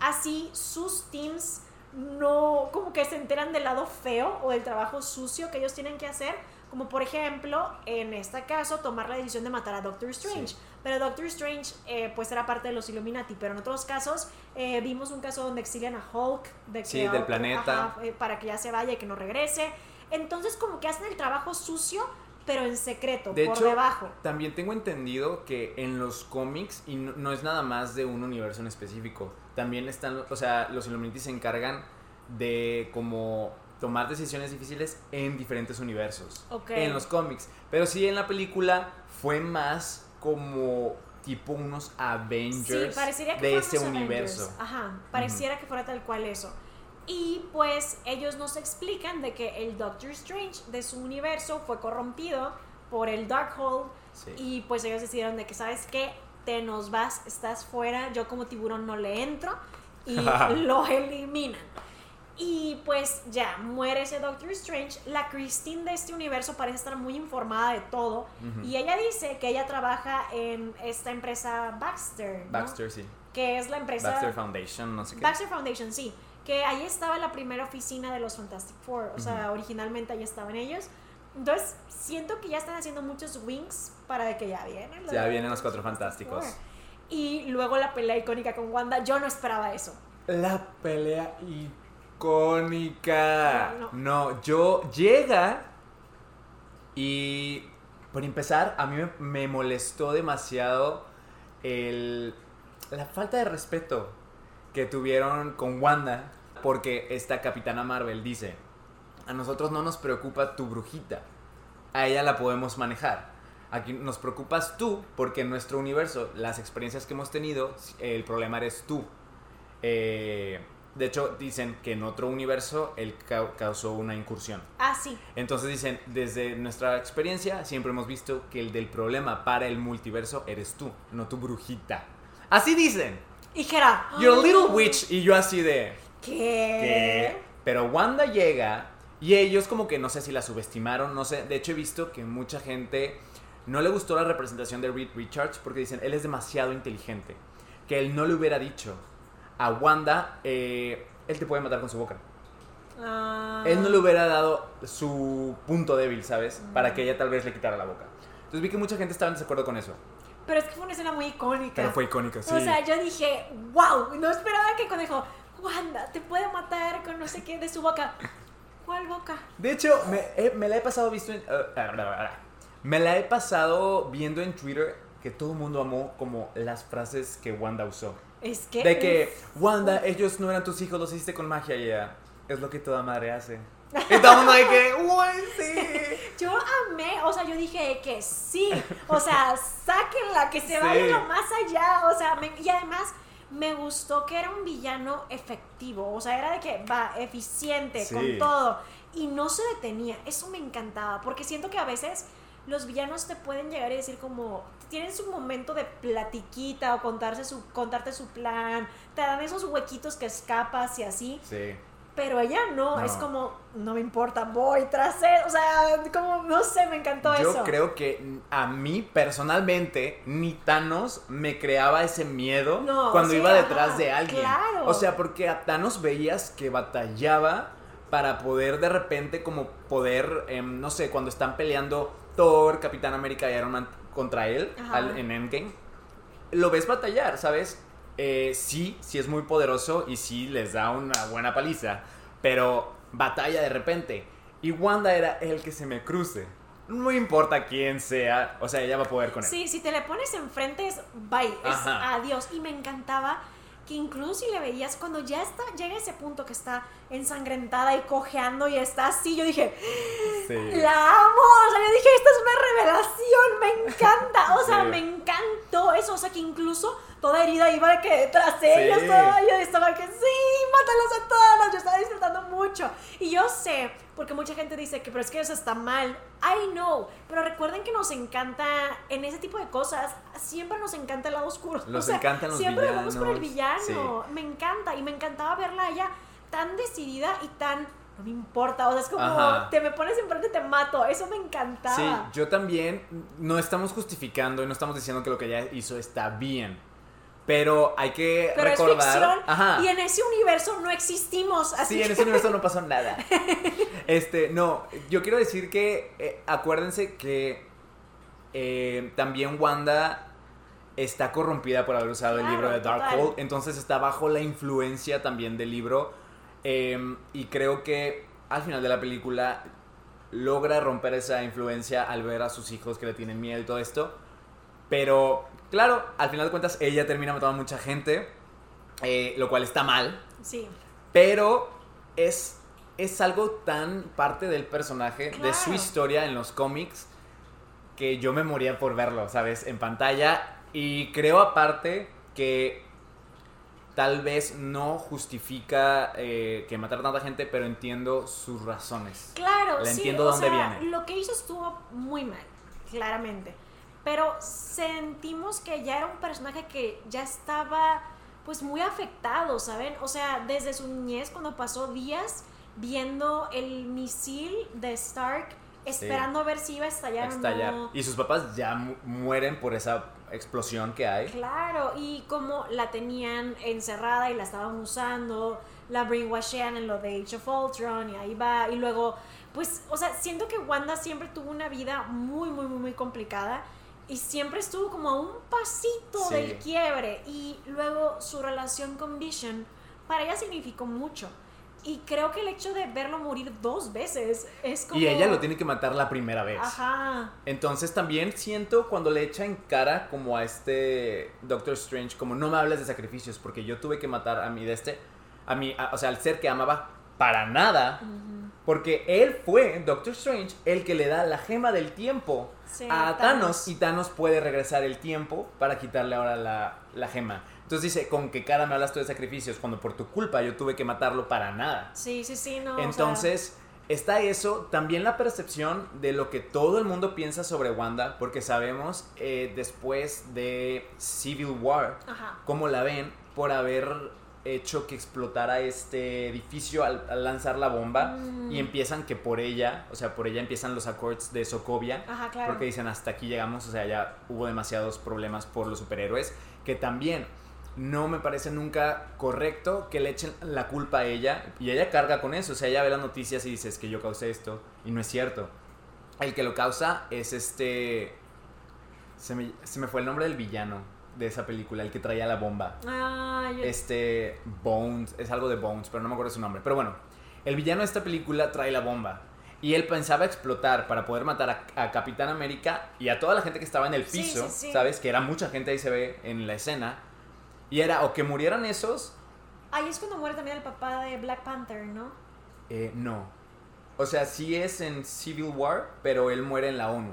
Así sus teams no como que se enteran del lado feo o del trabajo sucio que ellos tienen que hacer. Como por ejemplo, en este caso, tomar la decisión de matar a Doctor Strange. Sí. Pero Doctor Strange eh, pues era parte de los Illuminati. Pero en otros casos eh, vimos un caso donde exilian a Hulk de que Sí, del planeta. ajá, eh, para que ya se vaya y que no regrese. Entonces como que hacen el trabajo sucio, pero en secreto, De por hecho, debajo. También tengo entendido que en los cómics, y no, no es nada más de un universo en específico, también están, o sea, los Illuminati se encargan de como tomar decisiones difíciles en diferentes universos. Ok. En los cómics. Pero sí en la película fue más como tipo unos Sí, Avengers parecería que de ese los Avengers. universo. Ajá, pareciera que fuera tal cual eso. Y pues ellos nos explican de que el Doctor Strange de su universo fue corrompido por el Darkhold Sí. y pues ellos decidieron de que, ¿sabes qué? Te nos vas, estás fuera, yo como tiburón no le entro y [laughs] lo eliminan. Y pues ya, muere ese Doctor Strange. La Christine de este universo parece estar muy informada de todo. Y ella dice que ella trabaja en esta empresa Baxter. ¿no? Baxter, sí. Que es la empresa. Baxter Foundation, no sé qué. Baxter Foundation, sí. Que ahí estaba la primera oficina de los Fantastic Four. O sea, originalmente ahí estaban ellos. Entonces, siento que ya están haciendo muchos wings para de que ya vienen. Ya vienen los Cuatro Fantásticos. Y luego la pelea icónica con Wanda, yo no esperaba eso. La pelea icónica. No, no. yo llega y por empezar, a mí me, me molestó demasiado el, la falta de respeto que tuvieron con Wanda porque esta Capitana Marvel dice, a nosotros no nos preocupa tu brujita, a ella la podemos manejar. Aquí nos preocupas tú porque en nuestro universo, las experiencias que hemos tenido, el problema eres tú. Eh, de hecho, dicen que en otro universo él causó una incursión. Ah, sí. Entonces dicen, desde nuestra experiencia siempre hemos visto que el del problema para el multiverso eres tú, no tu brujita. Así dicen. Y Jera. You're a little witch. Y yo así de... ¿Qué? ¿Qué? Pero Wanda llega y ellos como que no sé si la subestimaron, no sé. De hecho he visto que mucha gente no le gustó la representación de Reed Richards porque dicen, él es demasiado inteligente. Que él no le hubiera dicho a Wanda, eh, él te puede matar con su boca. Ah. Él no le hubiera dado su punto débil, ¿sabes? Para que ella tal vez le quitara la boca. Entonces vi que mucha gente estaba en desacuerdo con eso. Pero es que fue una escena muy icónica. Pero fue icónica, sí. O sea, yo dije, wow, no esperaba que cuando dijo, Wanda, te puede matar con no sé qué de su boca. ¿Cuál boca? De hecho, me, eh, me la he pasado visto en, uh, me la he pasado viendo en Twitter que todo el mundo amó como las frases que Wanda usó. Es que. De que, Wanda, ellos no eran tus hijos, los hiciste con magia y ya. Es lo que toda madre hace. [laughs] Y todo mundo que, uy, sí. [laughs] Yo amé, o sea, yo dije que sí. O sea, [laughs] sáquenla, que se vaya lo más allá. O sea, y además me gustó que era un villano efectivo. O sea, era de que va, eficiente, con todo. Y no se detenía. Eso me encantaba. Porque siento que a veces los villanos te pueden llegar y decir como tienen su momento de platiquita o contarse su, contarte su plan, te dan esos huequitos que escapas y así. Sí. Pero ella no, es como, no me importa, voy tras él. O sea, como, no sé, me encantó eso. Yo creo que a mí personalmente, ni Thanos me creaba ese miedo cuando iba detrás de alguien. Claro. O sea, porque a Thanos veías que batallaba para poder de repente como poder, em, no sé, cuando están peleando Thor, Capitán América y Iron Man contra él en Endgame, lo ves batallar, ¿sabes? Eh, sí, sí es muy poderoso y sí les da una buena paliza, pero batalla de repente. Y Wanda era el que se me cruce. No importa quién sea, o sea, ella va a poder con él. Sí, si te le pones enfrente es bye, es adiós. Y me encantaba que incluso si le veías cuando ya está, llega ese punto que está ensangrentada y cojeando y está así, yo dije, la amo, o sea, yo dije, esta es una revelación, me encanta, o sea, me encantó eso, o sea, que incluso toda herida iba de que detrás de ellos, yo estaba que sí, mátalos a todos, yo estaba disfrutando mucho. Y yo sé, porque mucha gente dice que pero es que eso está mal. I know, pero recuerden que nos encanta en ese tipo de cosas, siempre nos encanta el lado oscuro. Nos [laughs] encantan los siempre villanos. Siempre vamos por el villano. Me encanta y me encantaba verla a ella tan decidida y tan no me importa, o sea, es como te me pones enfrente te mato, eso me encantaba. Sí, yo también no estamos justificando y no estamos diciendo que lo que ella hizo está bien. Pero hay que Pero recordar. Es y en ese universo no existimos. Así sí, en ese universo no pasó [laughs] nada. Este, no, yo quiero decir que eh, acuérdense que eh, también Wanda está corrompida por haber usado el libro de Darkhold. Entonces está bajo la influencia también del libro. Em, y creo que al final de la película logra romper esa influencia al ver a sus hijos que le tienen miedo y todo esto. Pero Claro, al final de cuentas ella termina matando a mucha gente, eh, lo cual está mal. Sí. Pero es, es algo tan parte del personaje, de su historia en los cómics, que yo me moría por verlo, ¿sabes? En pantalla. Y creo aparte que tal vez no justifica eh, que matar a tanta gente, pero entiendo sus razones. Claro, sí, entiendo dónde viene. Lo que hizo estuvo muy mal, claramente pero sentimos que ya era un personaje que ya estaba pues muy afectado, ¿saben? O sea, desde su niñez cuando pasó días viendo el misil de Stark esperando a ver si iba a estallar, o no. Y sus papás ya mueren por esa explosión que hay. Claro, y como la tenían encerrada y la estaban usando, la brainwashean en lo de Age of Ultron y ahí va, y luego pues, o sea, siento que Wanda siempre tuvo una vida muy, muy, muy, muy complicada y siempre estuvo como a un pasito Sí. del quiebre y luego su relación con Vision para ella significó mucho. Y creo que el hecho de verlo morir dos veces es como... Y ella lo tiene que matar la primera vez. Ajá. Entonces también siento cuando le echa en cara como a este Doctor Strange, como no me hables de sacrificios, porque yo tuve que matar a mi de este, a mi, a- o sea, al ser que amaba para nada, porque él fue, Doctor Strange, el que le da la gema del tiempo Sí, a Thanos. Thanos. y Thanos puede regresar el tiempo para quitarle ahora la, la gema. Entonces dice, con qué cara me hablas tú de sacrificios cuando por tu culpa yo tuve que matarlo para nada. Sí, sí, sí, no. o sea, Entonces, está eso, también la percepción de lo que todo el mundo piensa sobre Wanda, porque sabemos eh, después de Civil War, Ajá. cómo la ven por haber hecho que explotara este edificio al, al lanzar la bomba Mm. y empiezan que por ella, o sea, por ella empiezan los accords de Sokovia, Ajá, claro. porque dicen hasta aquí llegamos, o sea, ya hubo demasiados problemas por los superhéroes, que también no me parece nunca correcto que le echen la culpa a ella y ella carga con eso, o sea, ella ve las noticias y dice es que yo causé esto y no es cierto. El que lo causa es este... Se me, se me fue el nombre del villano de esa película, el que traía la bomba. Ah, yo- Este Bones, es algo de Bones, pero no me acuerdo su nombre. Pero bueno, el villano de esta película trae la bomba. Y él pensaba explotar para poder matar a, a Capitán América y a toda la gente que estaba en el Sí, piso, sí, sí. ¿sabes? Que era mucha gente ahí se ve en la escena. Y era o que murieran esos, Ahí es cuando muere también el papá de Black Panther, ¿no? eh, no. O sea, sí es en Civil War, pero él muere en la ONU.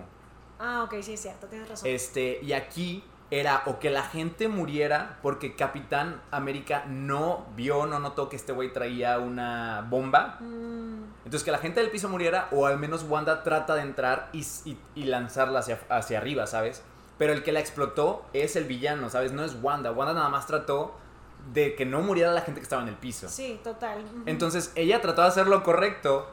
Ah, ok, sí es cierto, tienes razón. Este, y aquí era o que la gente muriera porque Capitán América no vio, no notó que este güey traía una bomba. Mm, Entonces que la gente del piso muriera o al menos Wanda trata de entrar y, y- y lanzarla hacia, hacia arriba, ¿sabes? Pero el que la explotó es el villano, ¿sabes? No es Wanda. Wanda nada más trató de que no muriera la gente que estaba en el piso. sí, total. Entonces ella trató de hacer lo correcto,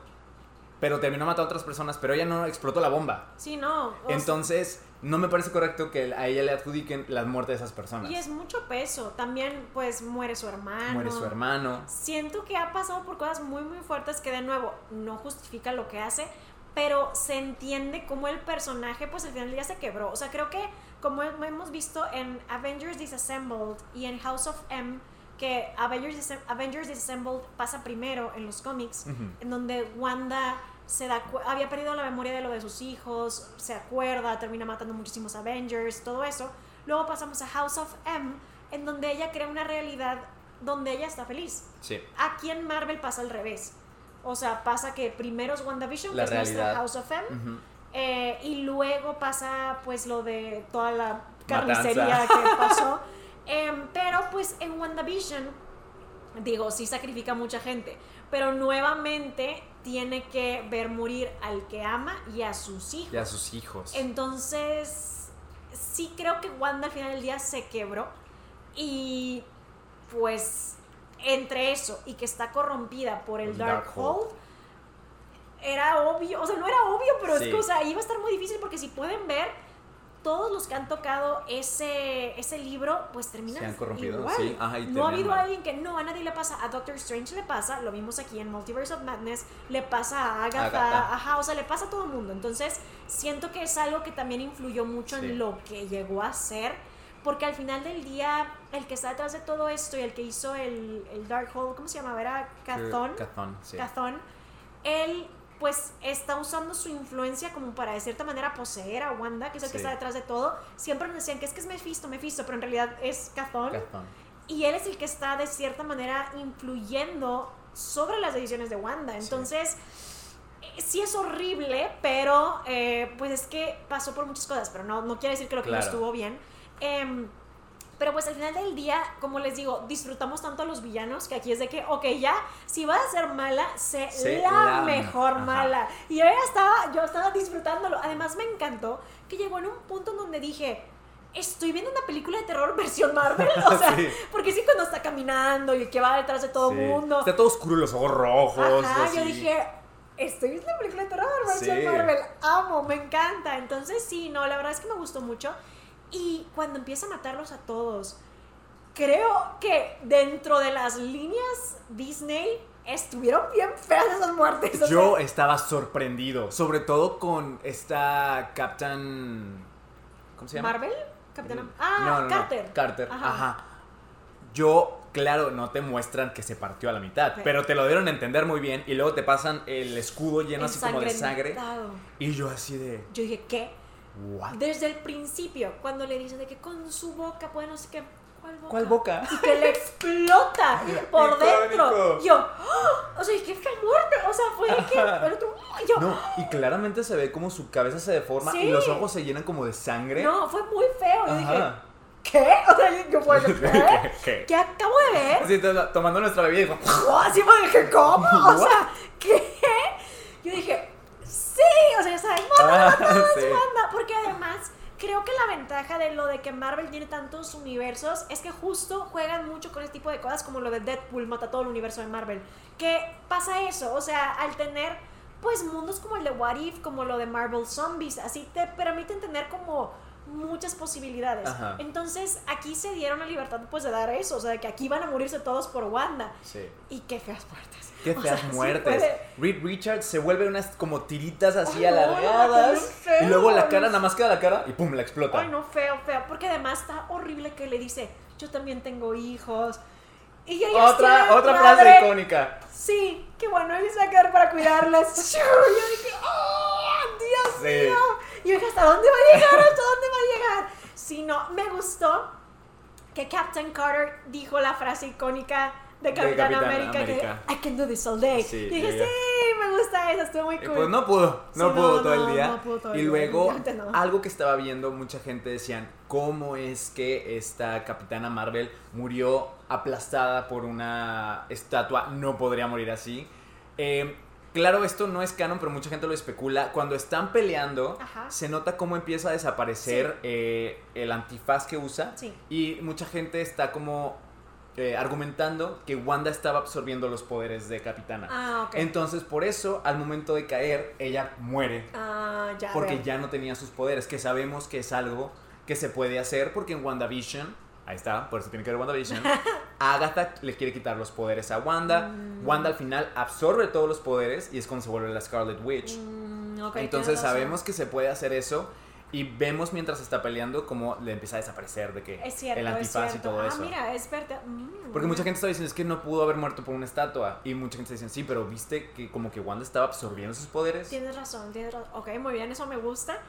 pero terminó matando a otras personas, pero ella no explotó la bomba. Sí, no. Entonces no me parece correcto que a ella le adjudiquen la muerte de esas personas. y es mucho peso. También, pues, muere su hermano. Muere su hermano. Siento que ha pasado por cosas muy, muy fuertes que, de nuevo, no justifica lo que hace, pero se entiende cómo el personaje, pues, al final del día se quebró. O sea, creo que, como hemos visto en Avengers Disassembled y en House of M, que Avengers, Disas- Avengers Disassembled pasa primero en los cómics, en donde Wanda se da había perdido la memoria de lo de sus hijos, se acuerda, termina matando muchísimos Avengers, todo eso. Luego pasamos a House of M, en donde ella crea una realidad donde ella está feliz. Sí. Aquí en Marvel pasa al revés. O sea, pasa que primero es WandaVision, La que es nuestra realidad. House of M, eh, y luego pasa pues lo de toda la Matanza. carnicería [laughs] que pasó. Em, pero pues en WandaVision, digo, sí sacrifica mucha gente, pero nuevamente tiene que ver morir al que ama y a sus hijos. Y a sus hijos. Entonces, sí creo que Wanda al final del día se quebró y pues entre eso y que está corrompida por el Dark Darkhold. Hold, era obvio, o sea, no era obvio, pero Sí. es que, o sea, iba a estar muy difícil porque si pueden ver, todos los que han tocado ese, ese libro, pues terminan Se han corrompido, igual. sí, ajá, y no ha habido mal. alguien que no, a nadie le pasa, a Doctor Strange le pasa, lo vimos aquí en Multiverse of Madness, le pasa a Agatha, Agatha. ajá, o sea, le pasa a todo el mundo. Entonces, siento que es algo que también influyó mucho Sí. en lo que llegó a ser, porque al final del día, el que está detrás de todo esto y el que hizo el, el Darkhold, ¿cómo se llamaba? Era Cathon. Cathon, sí. Cathon, él pues está usando su influencia como para de cierta manera poseer a Wanda, que es el que está detrás de todo. Siempre nos decían que es que es Mephisto, Mephisto, pero en realidad es. Cathon. Y él es el que está de cierta manera influyendo sobre las decisiones de Wanda. Entonces, eh, sí es horrible, pero eh, pues es que pasó por muchas cosas, pero no, no quiere decir que lo que no estuvo bien. Em, pero pues al final del día, como les digo, disfrutamos tanto a los villanos que aquí es de que, ok, ya, si vas a ser mala, sé la, la- mejor ajá. mala. Y yo ya estaba, yo estaba disfrutándolo. Además me encantó que llegó en un punto en donde dije, estoy viendo una película de terror versión Marvel. O [laughs] sea, Sí. porque sí cuando está caminando y que va detrás de todo el Sí. mundo. Está todo oscuro y los ojos rojos. Ajá, así. yo dije, estoy viendo una película de terror versión Sí. Marvel. Amo, me encanta. Entonces sí, no, la verdad es que me gustó mucho. Y cuando empieza a matarlos a todos, creo que dentro de las líneas Disney estuvieron bien feas esas muertes. o Yo estaba sorprendido, sobre todo con esta Captain... ¿Cómo se llama? ¿Marvel? Capitana. Ah, No, no, no, Carter. Carter, Ajá. ajá. Yo, claro, no te muestran que se partió a la mitad, pero te lo dieron a entender muy bien y luego te pasan el escudo lleno así como de sangre y yo así de... Yo dije, ¿qué? ¿What? Desde el principio, cuando le dicen de que con su boca puede no sé qué. ¿Cuál boca? ¿Cuál boca? Y que le explota [laughs] por Icónico. dentro. Yo, ¡ah! o sea, qué muerte. O sea, fue que el otro. y yo, No, y claramente se ve como su cabeza se deforma Sí. y los ojos se llenan como de sangre. no, fue muy feo. Yo dije. ¿qué? O sea, yo fue [laughs] ¿Qué? ¿qué? ¿Qué? ¿Qué acabo de ver? Así to- tomando nuestra bebida y dijo, [laughs] así fue, dije, ¿cómo? O sea, ¿qué? Yo dije, sí, o sea, ¿sabes? Wanda, Ah, sí. Porque además, creo que la ventaja de lo de que Marvel tiene tantos universos es que justo juegan mucho con este tipo de cosas, como lo de Deadpool mata todo el universo de Marvel. Que pasa eso, o sea, al tener pues mundos como el de What If, como lo de Marvel Zombies, así te permiten tener como muchas posibilidades. Ajá. Entonces, aquí se dieron la libertad pues de dar eso, o sea, de que aquí van a morirse todos por Wanda. Sí. Y qué feas muertes. Qué O feas sea, sí muertes. puede- Reed Richards se vuelve unas como tiritas así Ay, alargadas. no, y luego la cara, nada más queda la cara y pum, la explota. Ay, no, feo, feo. Porque además está horrible que le dice, yo también tengo hijos. Y tienen Otra, otra madre. frase icónica. Sí, qué bueno, él se va a quedar para cuidarlas. [laughs] Yo dije, ¡oh, Dios Sí. mío! Y yo dije, ¿hasta dónde va a llegar? ¿Hasta dónde va a llegar? Si no, me gustó que Captain Carter dijo la frase icónica de Capitán, Capitán América, América. que I can do this all day. Sí, y dije, sí, me gusta eso, estuvo muy Y cool. pues no pudo, no Sí, pudo no, todo no, el día. no pudo todo el y día, luego, [laughs] definitivamente no. algo que estaba viendo, mucha gente decían, ¿cómo es que esta Capitana Marvel murió aplastada por una estatua? No podría morir así. Eh, claro, esto no es canon, pero mucha gente lo especula. Cuando están peleando, Ajá. se nota cómo empieza a desaparecer eh, el antifaz que usa. Sí. Y mucha gente está como eh, argumentando que Wanda estaba absorbiendo los poderes de Capitana. Ah, ok. Entonces, por eso, al momento de caer, ella muere. ah, ya. Porque veo. ya no tenía sus poderes, que sabemos que es algo que se puede hacer, porque en WandaVision, ahí está, por eso tiene que ver WandaVision, [laughs] Agatha le quiere quitar los poderes a Wanda. Mm. Wanda al final absorbe todos los poderes y es cuando se vuelve la Scarlet Witch. Mm, ok, Entonces sabemos que se puede hacer eso. Y vemos mientras está peleando cómo le empieza a desaparecer de que Es cierto, el antifaz y todo ah, eso. mira, es verdad. Mm. Porque mucha gente está diciendo es que no pudo haber muerto por una estatua. Y mucha gente está diciendo, sí, pero viste que como que Wanda estaba absorbiendo sus poderes. Tienes razón, tienes razón. Ok, muy bien, eso me gusta.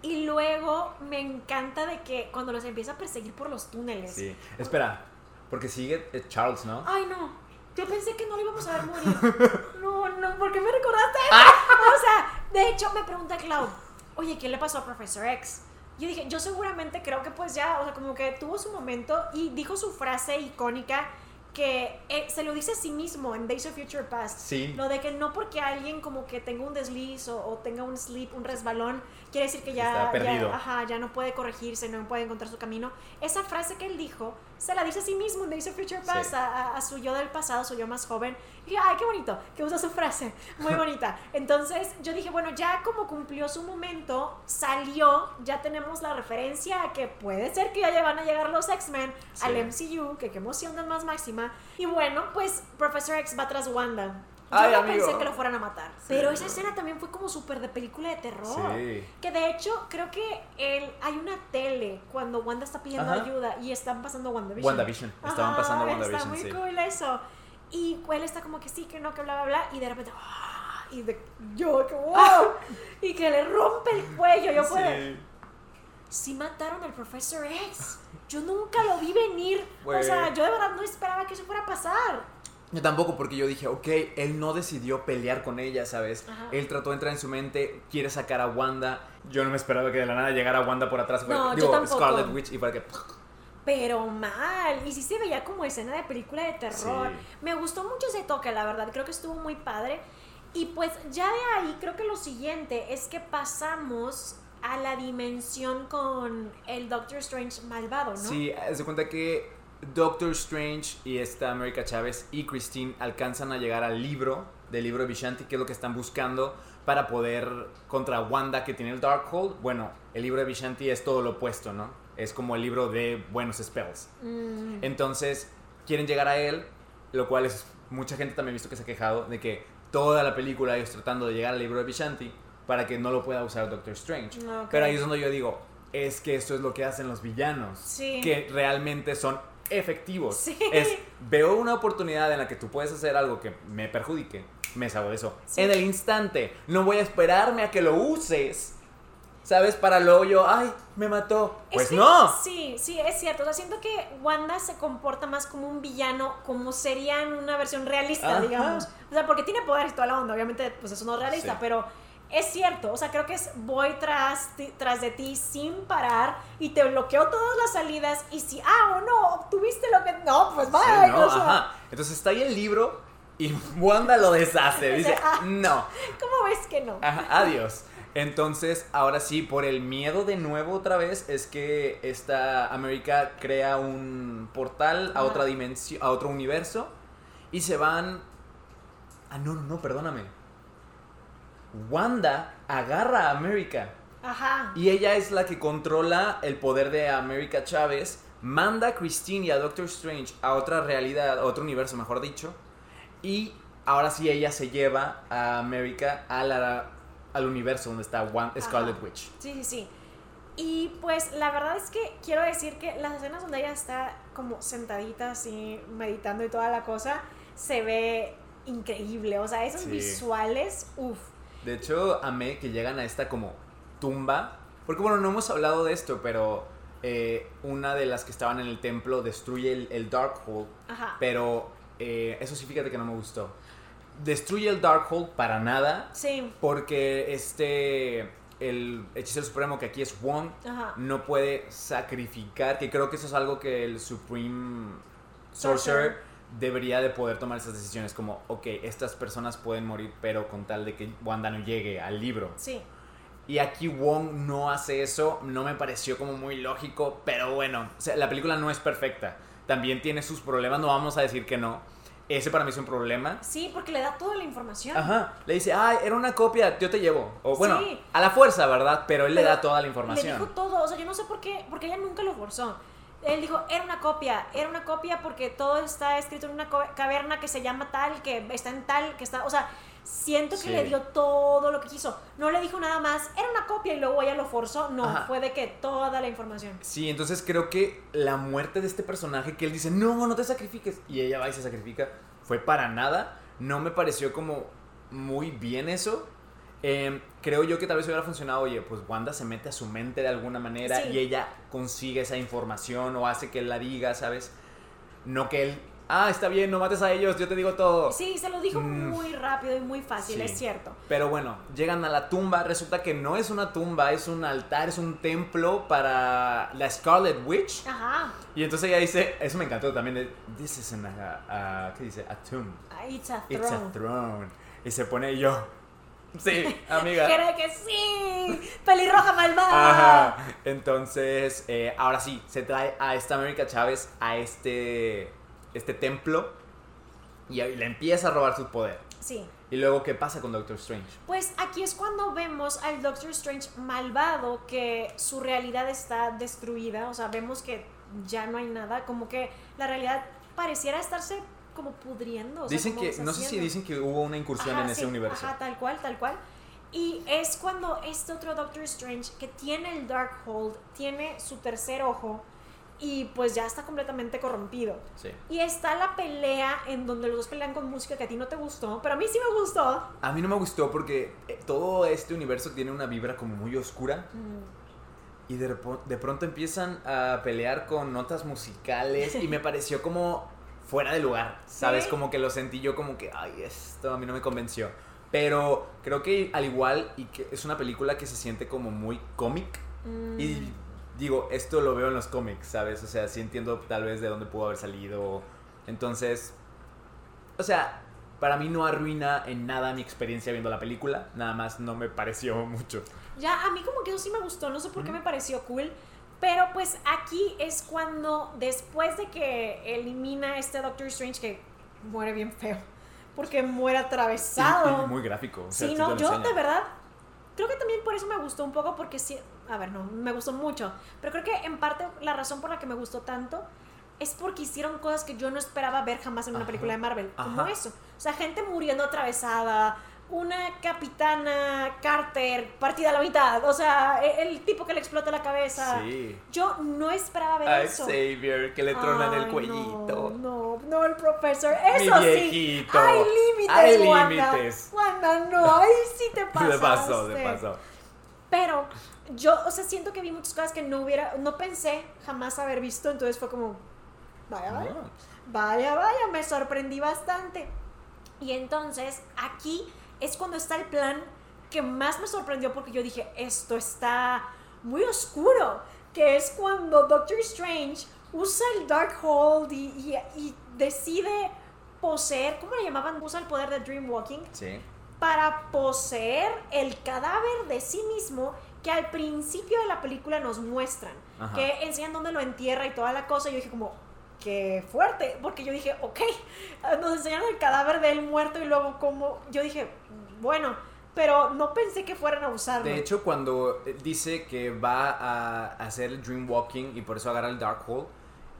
Y luego me encanta de que cuando los empieza a perseguir por los túneles. Sí. Espera, porque sigue eh, Charles, ¿no? Ay, no. Yo pensé que no lo íbamos a ver morir. [laughs] No, no, ¿por qué me recordaste? Ah. O sea, de hecho me pregunta Cloud, oye, ¿qué le pasó a Professor X? Yo dije, yo seguramente creo que pues ya, o sea, como que tuvo su momento y dijo su frase icónica que eh, se lo dice a sí mismo en Days of Future Past. Sí. Lo de que no porque alguien como que tenga un desliz o, o tenga un slip, un resbalón, quiere decir que ya, Está perdido. ya, ajá, ya no puede corregirse, no puede encontrar su camino. Esa frase que él dijo, se la dice a sí mismo Days of Future Past, Sí. a, su yo del pasado, su yo más joven. Y dije, ay, qué bonito, que usa su frase, muy bonita. Entonces yo dije, bueno, ya como cumplió su momento, salió, ya tenemos la referencia a que puede ser que ya van a llegar los X-Men Sí. al MCU, que qué emoción más máxima. Y bueno, pues Professor X va tras Wanda. Yo Ay, no amigo. pensé que lo fueran a matar. Sí. Pero esa escena también fue como súper de película de terror. Sí. Que de hecho, creo que el, hay una tele cuando Wanda está pidiendo Ajá. ayuda y están pasando WandaVision. WandaVision. Estaban Ajá, pasando Está WandaVision, muy sí. cool eso. Y él está como que sí, que no, que bla, bla, bla. Y de repente, ¡ah! y de, yo, que [laughs] wow. y que le rompe el cuello. Yo puedo. Sí. Sí mataron al Professor X. Yo nunca lo vi venir. O Güey. sea, yo de verdad no esperaba que eso fuera a pasar. Yo tampoco, porque yo dije, ok, él no decidió pelear con ella, ¿sabes? Ajá. Él trató de entrar en su mente, quiere sacar a Wanda. Yo no me esperaba que de la nada llegara Wanda por atrás. y fuera- No, yo digo, tampoco. Scarlet Witch y fuera que. Pero mal. Y sí se veía como escena de película de terror. Sí. Me gustó mucho ese toque, la verdad. Creo que estuvo muy padre. Y pues ya de ahí creo que lo siguiente es que pasamos a la dimensión con el Doctor Strange malvado, ¿no? Sí, se cuenta que Doctor Strange y esta América Chávez y Christine alcanzan a llegar al libro del libro de Vishanti, que es lo que están buscando para poder contra Wanda que tiene el Darkhold. Bueno, el libro de Vishanti es todo lo opuesto, ¿no? Es como el libro de buenos spells. Mm, Entonces, quieren llegar a él, lo cual es mucha gente también he visto que se ha quejado de que toda la película ellos tratando de llegar al libro de Vishanti para que no lo pueda usar Doctor Strange. Pero ahí es donde yo digo, es que esto es lo que hacen los villanos. Sí. Que realmente son efectivos. Sí. Es, veo una oportunidad en la que tú puedes hacer algo que me perjudique, me salgo de eso. Sí. En el instante, no voy a esperarme a que lo uses, ¿sabes? Para luego yo, ay, me mató. Es Pues no. Sí, sí, es cierto. O sea, siento que Wanda se comporta más como un villano, como sería en una versión realista, Ajá. digamos. O sea, porque tiene poder y toda la onda, obviamente, pues eso no es realista, pero es cierto. O sea, creo que es voy tras, tras de ti sin parar y te bloqueo todas las salidas. Y si, ah, o no, obtuviste lo que. No, pues Sí, vaya. no, o sea, ajá. Entonces está ahí el libro y [laughs] Wanda lo deshace. Dice, [laughs] Ah. no. ¿Cómo ves que no? Ajá, adiós. Entonces, ahora sí, por el miedo de nuevo otra vez, es que esta América crea un portal a otra dimensión, a otro universo, y se van... Ah, no, no, no, perdóname. Wanda agarra a América. Ajá. Y ella es la que controla el poder de América Chávez, manda a Christine y a Doctor Strange a otra realidad, a otro universo, mejor dicho, y ahora sí ella se lleva a América a la- al universo donde está Wan- Scarlet Ajá. Witch. Sí, sí, sí. Y pues la verdad es que quiero decir que las escenas donde ella está como sentadita así, meditando y toda la cosa, se ve increíble. O sea, esos Sí. visuales, uff. De hecho, amé que llegan a esta como tumba, porque bueno, no hemos hablado de esto, pero eh, una de las que estaban en el templo destruye el, el Darkhold Ajá. Pero eh, eso sí, fíjate que no me gustó. Destruye el Darkhold para nada. Sí, Porque este. El hechicero supremo, que aquí es Wong, ajá. no puede sacrificar. Que creo que eso es algo que el Supreme Sorcerer Sorcerer. Debería de poder tomar esas decisiones. Como, ok, estas personas pueden morir, pero con tal de que Wanda no llegue al libro. Sí. Y aquí Wong no hace eso, no me pareció como muy lógico, pero bueno, o sea, la película no es perfecta. También tiene sus problemas, no vamos a decir que no. Ese para mí es un problema. Sí, porque le da toda la información. Ajá, le dice, ay, era una copia, yo te llevo. O bueno, Sí. a la fuerza, ¿verdad? Pero él le da toda la Le información. dijo todo, o sea, yo no sé por qué, porque ella nunca lo forzó. Él dijo, era una copia, era una copia porque todo está escrito en una caverna que se llama tal, que está en tal, que está, o sea, siento que Sí. le dio todo lo que quiso. No le dijo nada más, era una copia y luego ella lo forzó, no, Ajá. fue de que toda la información. Sí, entonces creo que la muerte de este personaje que él dice, no, no te sacrifiques, y ella va y se sacrifica, fue para nada. No me pareció como muy bien eso. Eh, creo yo que tal vez hubiera funcionado, oye, pues Wanda se mete a su mente de alguna manera Sí. y ella consigue esa información o hace que él la diga, ¿sabes? No que él, ah, está bien, no mates a ellos, yo te digo todo. Sí, se lo dijo Mm. muy rápido y muy fácil, Sí. es cierto. Pero bueno, llegan a la tumba, resulta que no es una tumba, es un altar, es un templo para la Scarlet Witch. Ajá, Y entonces ella dice, eso me encantó también, de, this is an, a- a- ¿qué dice? A tomb. Ah, it's a It's a throne. throne. Y se pone yo, sí, amiga. Creo que sí, pelirroja malvada. Ajá. Entonces, eh, ahora sí, se trae a esta América Chávez a este, este templo y le empieza a robar su poder. Sí. Y luego, ¿qué pasa con Doctor Strange? Pues aquí es cuando vemos al Doctor Strange malvado, que su realidad está destruida, o sea, vemos que ya no hay nada, como que la realidad pareciera estarse como pudriendo. o sea, Dicen que, no sé si dicen que hubo una incursión Ajá, en ese universo. Ajá, tal cual, tal cual. Y es cuando este otro Doctor Strange, que tiene el Darkhold, tiene su tercer ojo, y pues ya está completamente corrompido. Sí. Y está la pelea en donde los dos pelean con música que a ti no te gustó, pero a mí sí me gustó. A mí no me gustó porque eh, todo este universo tiene una vibra como muy oscura Mm, y de, de pronto empiezan a pelear con notas musicales y me [laughs] pareció como fuera de lugar, ¿sabes? Sí. Como que lo sentí yo como que, ay, esto a mí no me convenció. Pero creo que al igual y que es una película que se siente como muy cómic mm. y digo, esto lo veo en los cómics, ¿sabes? O sea, sí entiendo tal vez de dónde pudo haber salido. Entonces, o sea, para mí no arruina en nada mi experiencia viendo la película, nada más no me pareció [laughs] mucho. Ya, a mí como que eso sí me gustó, no sé por qué Ujú. me pareció cool. Pero pues aquí es cuando, después de que elimina este Doctor Strange, que muere bien feo, porque muere atravesado. y [laughs] muy gráfico. o sea, sí, sí no, yo enseña. de verdad, creo que también por eso me gustó un poco, porque sí, a ver, no, me gustó mucho, pero creo que en parte la razón por la que me gustó tanto es porque hicieron cosas que yo no esperaba ver jamás en una Ajá. película de Marvel, como Ajá. eso. O sea, gente muriendo atravesada, una capitana Carter partida a la mitad, o sea, e- el, tipo que le explota la cabeza. Sí. Yo no esperaba ver A eso. Xavier, que le tronan Ay, el cuellito. No, no, no, el profesor. Mi Eso sí. Hay límites, Hay Wanda. límites. Wanda, no, ahí sí te [laughs] pasó. Pero yo, o sea, siento que vi muchas cosas que no hubiera, no pensé jamás haber visto, entonces fue como, vaya, vaya, No. vaya, vaya, me sorprendí bastante. Y entonces aquí es cuando está el plan que más me sorprendió porque yo dije, esto está muy oscuro, que es cuando Doctor Strange usa el Darkhold y, y, y decide poseer, ¿cómo le llamaban? Usa el poder de Dreamwalking Sí. para poseer el cadáver de sí mismo que al principio de la película nos muestran, Ajá. que enseñan dónde lo entierra y toda la cosa. Yo dije como, qué fuerte, porque yo dije, ok, nos enseñaron el cadáver de él muerto y luego como, yo dije, bueno, pero no pensé que fueran a usarlo. De hecho, cuando eh, dice que va a hacer el Dream Walking y por eso agarra el Darkhold,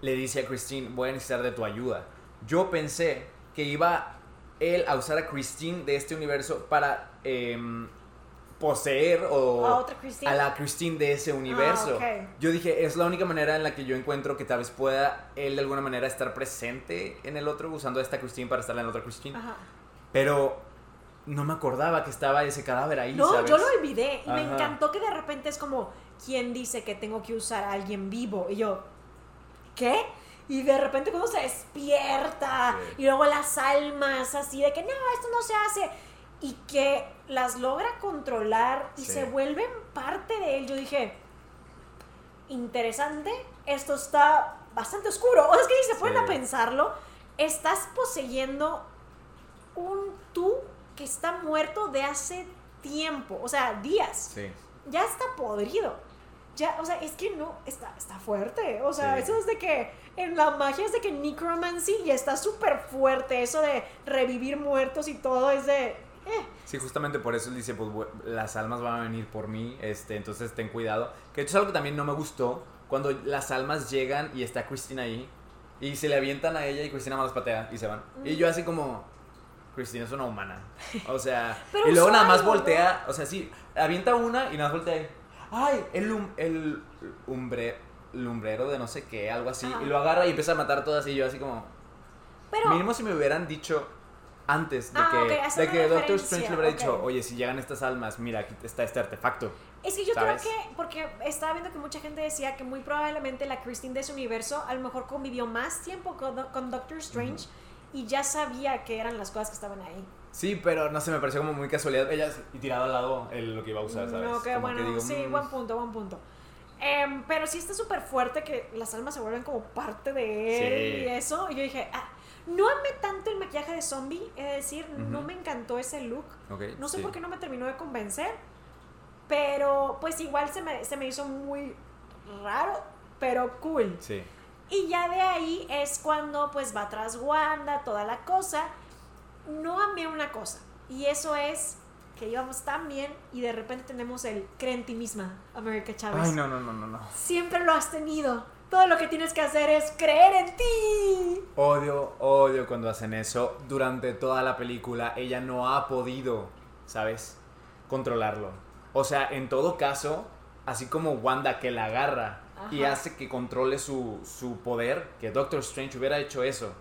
le dice a Christine, voy a necesitar de tu ayuda. Yo pensé que iba él a usar a Christine de este universo para em, poseer o A otra Christine. a la Christine de ese universo. Ah, ok. Yo dije, es la única manera en la que yo encuentro que tal vez pueda él de alguna manera estar presente en el otro, usando a esta Christine para estar en la otra Christine. Ajá. Pero no me acordaba que estaba ese cadáver ahí. No, ¿sabes? yo lo olvidé y me Ajá. encantó que de repente es como, ¿quién dice que tengo que usar a alguien vivo? Y yo, ¿qué? Y de repente cuando se despierta Sí. y luego las almas así de que no, esto no se hace y que las logra controlar y Sí. se vuelven parte de él. Yo dije, interesante, esto está bastante oscuro. O [laughs] sea, es que si se Sí. a pensarlo, estás poseyendo un tú que está muerto de hace tiempo, o sea, días. Sí. Ya está podrido. Ya, o sea, es que no, está, está fuerte. O sea, Sí. eso es de que en la magia es de que necromancy y está súper fuerte. Eso de revivir muertos y todo es de. Eh. Sí, justamente por eso él dice, pues las almas van a venir por mí, este, entonces ten cuidado. Que de hecho es algo que también no me gustó, cuando las almas llegan y está Cristina ahí, y se le avientan a ella y Cristina más las patea y se van. Y yo así como, Cristina es una humana. O sea, [laughs] y luego nada más voltea, o sea, sí, avienta una y nada más voltea ahí. Ay, el, lum- el lumbre, lumbrero de no sé qué, algo así. Ajá. Y lo agarra y empieza a matar todas y yo así como... Pero. Mínimo si me hubieran dicho antes de Ah, que, de que Doctor Strange le hubiera dicho, oye, si llegan estas almas, mira, aquí está este artefacto. Es que yo ¿sabes? creo que, porque estaba viendo que mucha gente decía que muy probablemente la Christine de ese universo a lo mejor convivió más tiempo con, Do- con Doctor Strange y ya sabía que eran las cosas que estaban ahí. Sí, pero no sé, me pareció como muy casualidad. Ella y tirado al lado el- lo que iba a usar, ¿sabes? No, que Como bueno, que digo, sí, mm, buen punto, buen punto. Em, pero sí está súper fuerte que las almas se vuelven como parte de él Sí. y eso. Y yo dije, ah, no amé tanto el maquillaje de zombie, es decir, no me encantó ese look. ok, No sé sí. por qué no me terminó de convencer, pero pues igual se me, se me hizo muy raro, pero cool. Sí. Y ya de ahí es cuando pues va tras Wanda, toda la cosa. No amé una cosa, y eso es que íbamos tan bien y de repente tenemos el cree en ti misma, América Chávez. Ay, no, no, no, no, no. Siempre lo has tenido. Todo lo que tienes que hacer es creer en ti. Odio, odio cuando hacen eso. Durante toda la película, ella no ha podido, ¿sabes? Controlarlo. O sea, en todo caso, así como Wanda que la agarra y hace que controle su, su poder, que Doctor Strange hubiera hecho eso.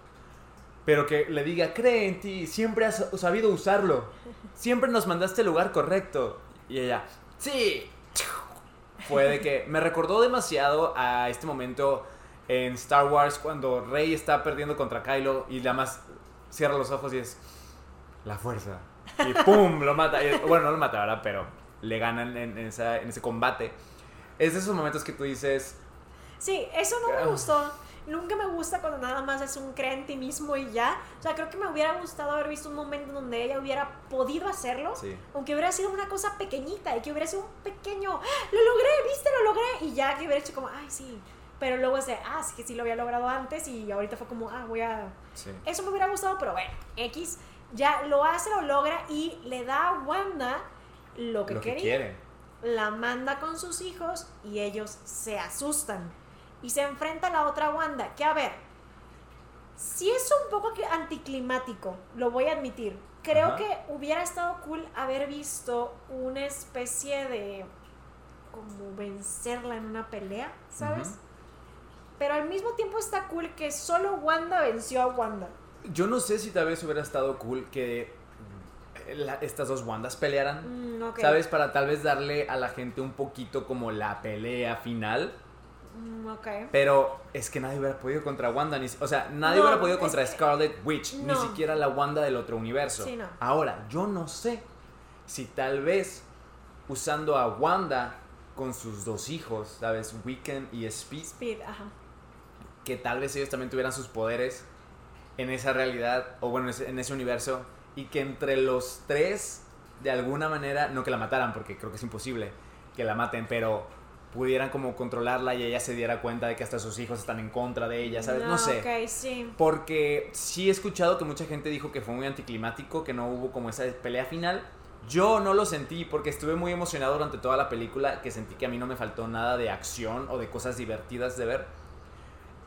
Pero que le diga, cree en ti, siempre has sabido usarlo. Siempre nos mandaste al lugar correcto. Y ella, sí. Fue de que me recordó demasiado a este momento en Star Wars cuando Rey está perdiendo contra Kylo y nada más cierra los ojos y es la fuerza. Y ¡pum! Lo mata. Y- bueno, no lo mata, ¿verdad? Pero le ganan en, en esa- en ese combate. Es de esos momentos que tú dices, Sí, eso no me Ah. gustó. Nunca me gusta cuando nada más es un cree en ti mismo y ya. O sea, creo que me hubiera gustado haber visto un momento donde ella hubiera podido hacerlo. Sí. Aunque hubiera sido una cosa pequeñita y que hubiera sido un pequeño, ¡Ah! lo logré, viste, lo logré. Y ya que hubiera hecho como, ay, sí. Pero luego es de, ah, es que sí lo había logrado antes y ahorita fue como, ah, voy a... sí. Eso me hubiera gustado, pero bueno, X ya lo hace, lo logra y le da a Wanda lo que lo que quería quiere. la manda con sus hijos y ellos se asustan. Y se enfrenta a la otra Wanda. Que a ver, sí es un poco anticlimático, lo voy a admitir. Creo Ajá. que hubiera estado cool haber visto una especie de como vencerla en una pelea, ¿sabes? Pero al mismo tiempo está cool que solo Wanda venció a Wanda. Yo no sé si tal vez hubiera estado cool que la- estas dos Wandas pelearan. Mm, ok. ¿Sabes? Para tal vez darle a la gente un poquito como la pelea final. Mm, ok. Pero es que nadie hubiera podido contra Wanda. Ni, o sea, nadie No, hubiera podido contra Scarlet Witch. Ni siquiera la Wanda del otro universo. Sí, no. Ahora, yo no sé si tal vez usando a Wanda con sus dos hijos, ¿sabes? Wiccan y Speed, Speed, ajá. que tal vez ellos también tuvieran sus poderes en esa realidad, o bueno, en ese universo, y que entre los tres, de alguna manera, no que la mataran, porque creo que es imposible que la maten, pero pudieran como controlarla y ella se diera cuenta de que hasta sus hijos están en contra de ella, ¿sabes? No, sé. Sí. Porque sí he escuchado que mucha gente dijo que fue muy anticlimático, que no hubo como esa pelea final. Yo no lo sentí porque estuve muy emocionado durante toda la película, que sentí que a mí no me faltó nada de acción o de cosas divertidas de ver.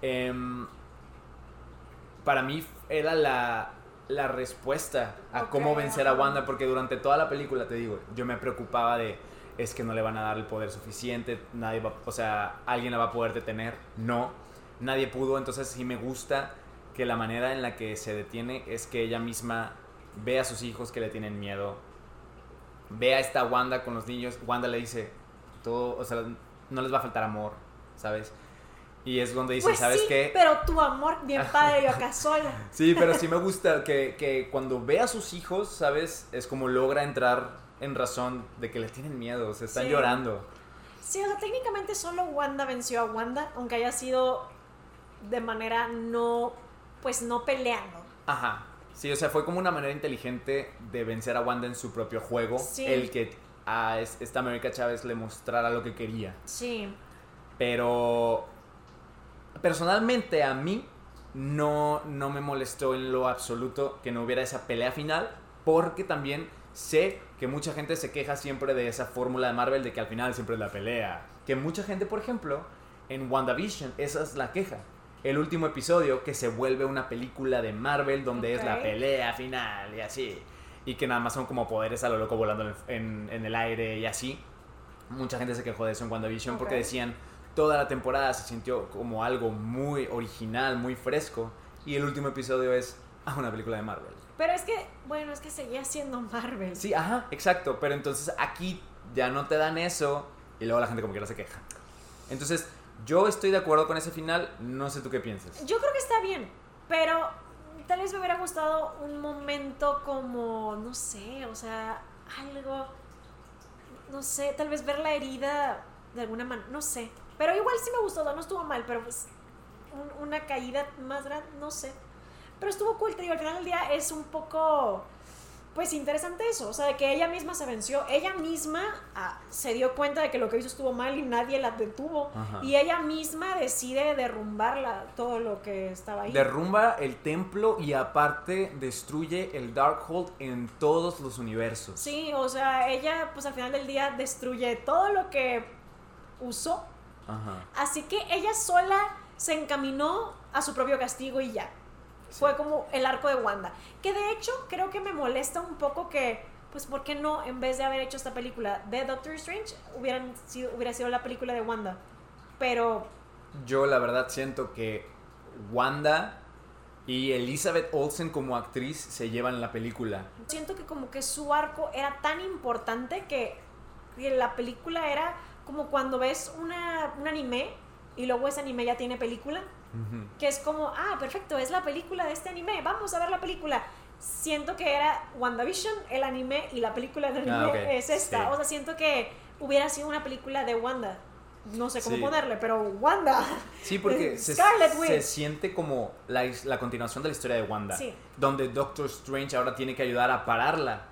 Em, para mí era la, la respuesta a cómo vencer a. Wanda, porque durante toda la película, te digo, yo me preocupaba de, es que no le van a dar el poder suficiente, nadie va, o sea, alguien la va a poder detener, no, nadie pudo, entonces sí me gusta que la manera en la que se detiene es que ella misma ve a sus hijos que le tienen miedo, ve a esta Wanda con los niños, Wanda le dice, todo, o sea, no les va a faltar amor, ¿sabes? Y es donde dice, Pues ¿sabes sí, qué? pero tu amor bien padre yo acá sola. Sí, pero sí me gusta que, que cuando ve a sus hijos, ¿sabes? Es como logra entrar en razón de que le tienen miedo, se están Sí. llorando. Sí, o sea, técnicamente solo Wanda venció a Wanda, aunque haya sido de manera no, pues no peleando. Ajá. Sí, o sea, fue como una manera inteligente de vencer a Wanda en su propio juego. Sí. El que a es- esta América Chávez le mostrara lo que quería. Sí. Pero personalmente a mí no, no me molestó en lo absoluto que no hubiera esa pelea final, porque también sé que mucha gente se queja siempre de esa fórmula de Marvel de que al final siempre es la pelea. Que mucha gente, por ejemplo, en WandaVision, esa es la queja. El último episodio que se vuelve una película de Marvel donde es la pelea final y así. Y que nada más son como poderes a lo loco volando en, el aire y así. Mucha gente se quejó de eso en WandaVision porque Ok. decían toda la temporada se sintió como algo muy original, muy fresco. Y el último episodio es ah, una película de Marvel. Pero es que, bueno, es que seguía siendo Marvel. Sí, ajá, exacto. Pero entonces aquí ya no te dan eso y luego la gente como que no se queja. Entonces, yo estoy de acuerdo con ese final. No sé tú qué piensas. Yo creo que está bien, pero tal vez me hubiera gustado un momento como, no sé, o sea, algo, no sé, tal vez ver la herida de alguna manera, no sé. Pero igual sí me gustó, no estuvo mal, pero pues un- una caída más grande, no sé. Pero estuvo cool, te digo, al final del día es un poco, pues interesante eso, o sea, de que ella misma se venció, ella misma ah, se dio cuenta de que lo que hizo estuvo mal y nadie la detuvo. Ajá. Y ella misma decide derrumbar la- todo lo que estaba ahí. Derrumba el templo y aparte destruye el Darkhold en todos los universos. Sí, o sea, ella pues al final del día destruye todo lo que usó. Ajá. Así que ella sola se encaminó a su propio castigo y ya. Fue como el arco de Wanda. Que de hecho creo que me molesta un poco que, pues, ¿por qué no, en vez de haber hecho esta película de Doctor Strange, hubieran sido, hubiera sido la película de Wanda? Pero, Yo la verdad siento que Wanda y Elizabeth Olsen como actriz se llevan la película. siento que como que su arco era tan importante que, que la película era como cuando ves una, un anime y luego ese anime ya tiene película, Que es como, ah, perfecto, es la película de este anime, vamos a ver la película. Siento que era WandaVision, el anime, y la película del Ah, anime es esta. sí. O sea, siento que hubiera sido una película de Wanda. No sé cómo Sí. ponerle, pero Wanda. Sí, porque [laughs] se, se siente como la, la continuación de la historia de Wanda. Sí. Donde Doctor Strange ahora tiene que ayudar a pararla.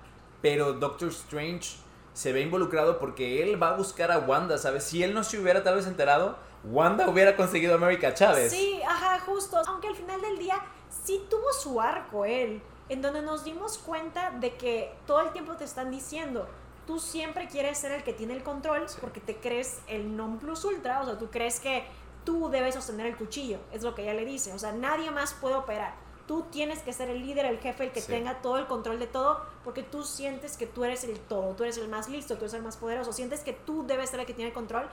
Pero Doctor Strange se ve involucrado porque él va a buscar a Wanda, ¿sabes? Si él no se hubiera tal vez enterado, Wanda hubiera conseguido a América Chávez. Sí, ajá, justo. Aunque al final del día sí tuvo su arco él, en donde nos dimos cuenta de que todo el tiempo te están diciendo, tú siempre quieres ser el que tiene el control porque te crees el non plus ultra, o sea, tú crees que tú debes sostener el cuchillo, es lo que ella le dice. O sea, nadie más puede operar. Tú tienes que ser el líder, el jefe, el que Sí. tenga todo el control de todo, porque tú sientes que tú eres el todo, tú eres el más listo, tú eres el más poderoso, sientes que tú debes ser el que tiene el control.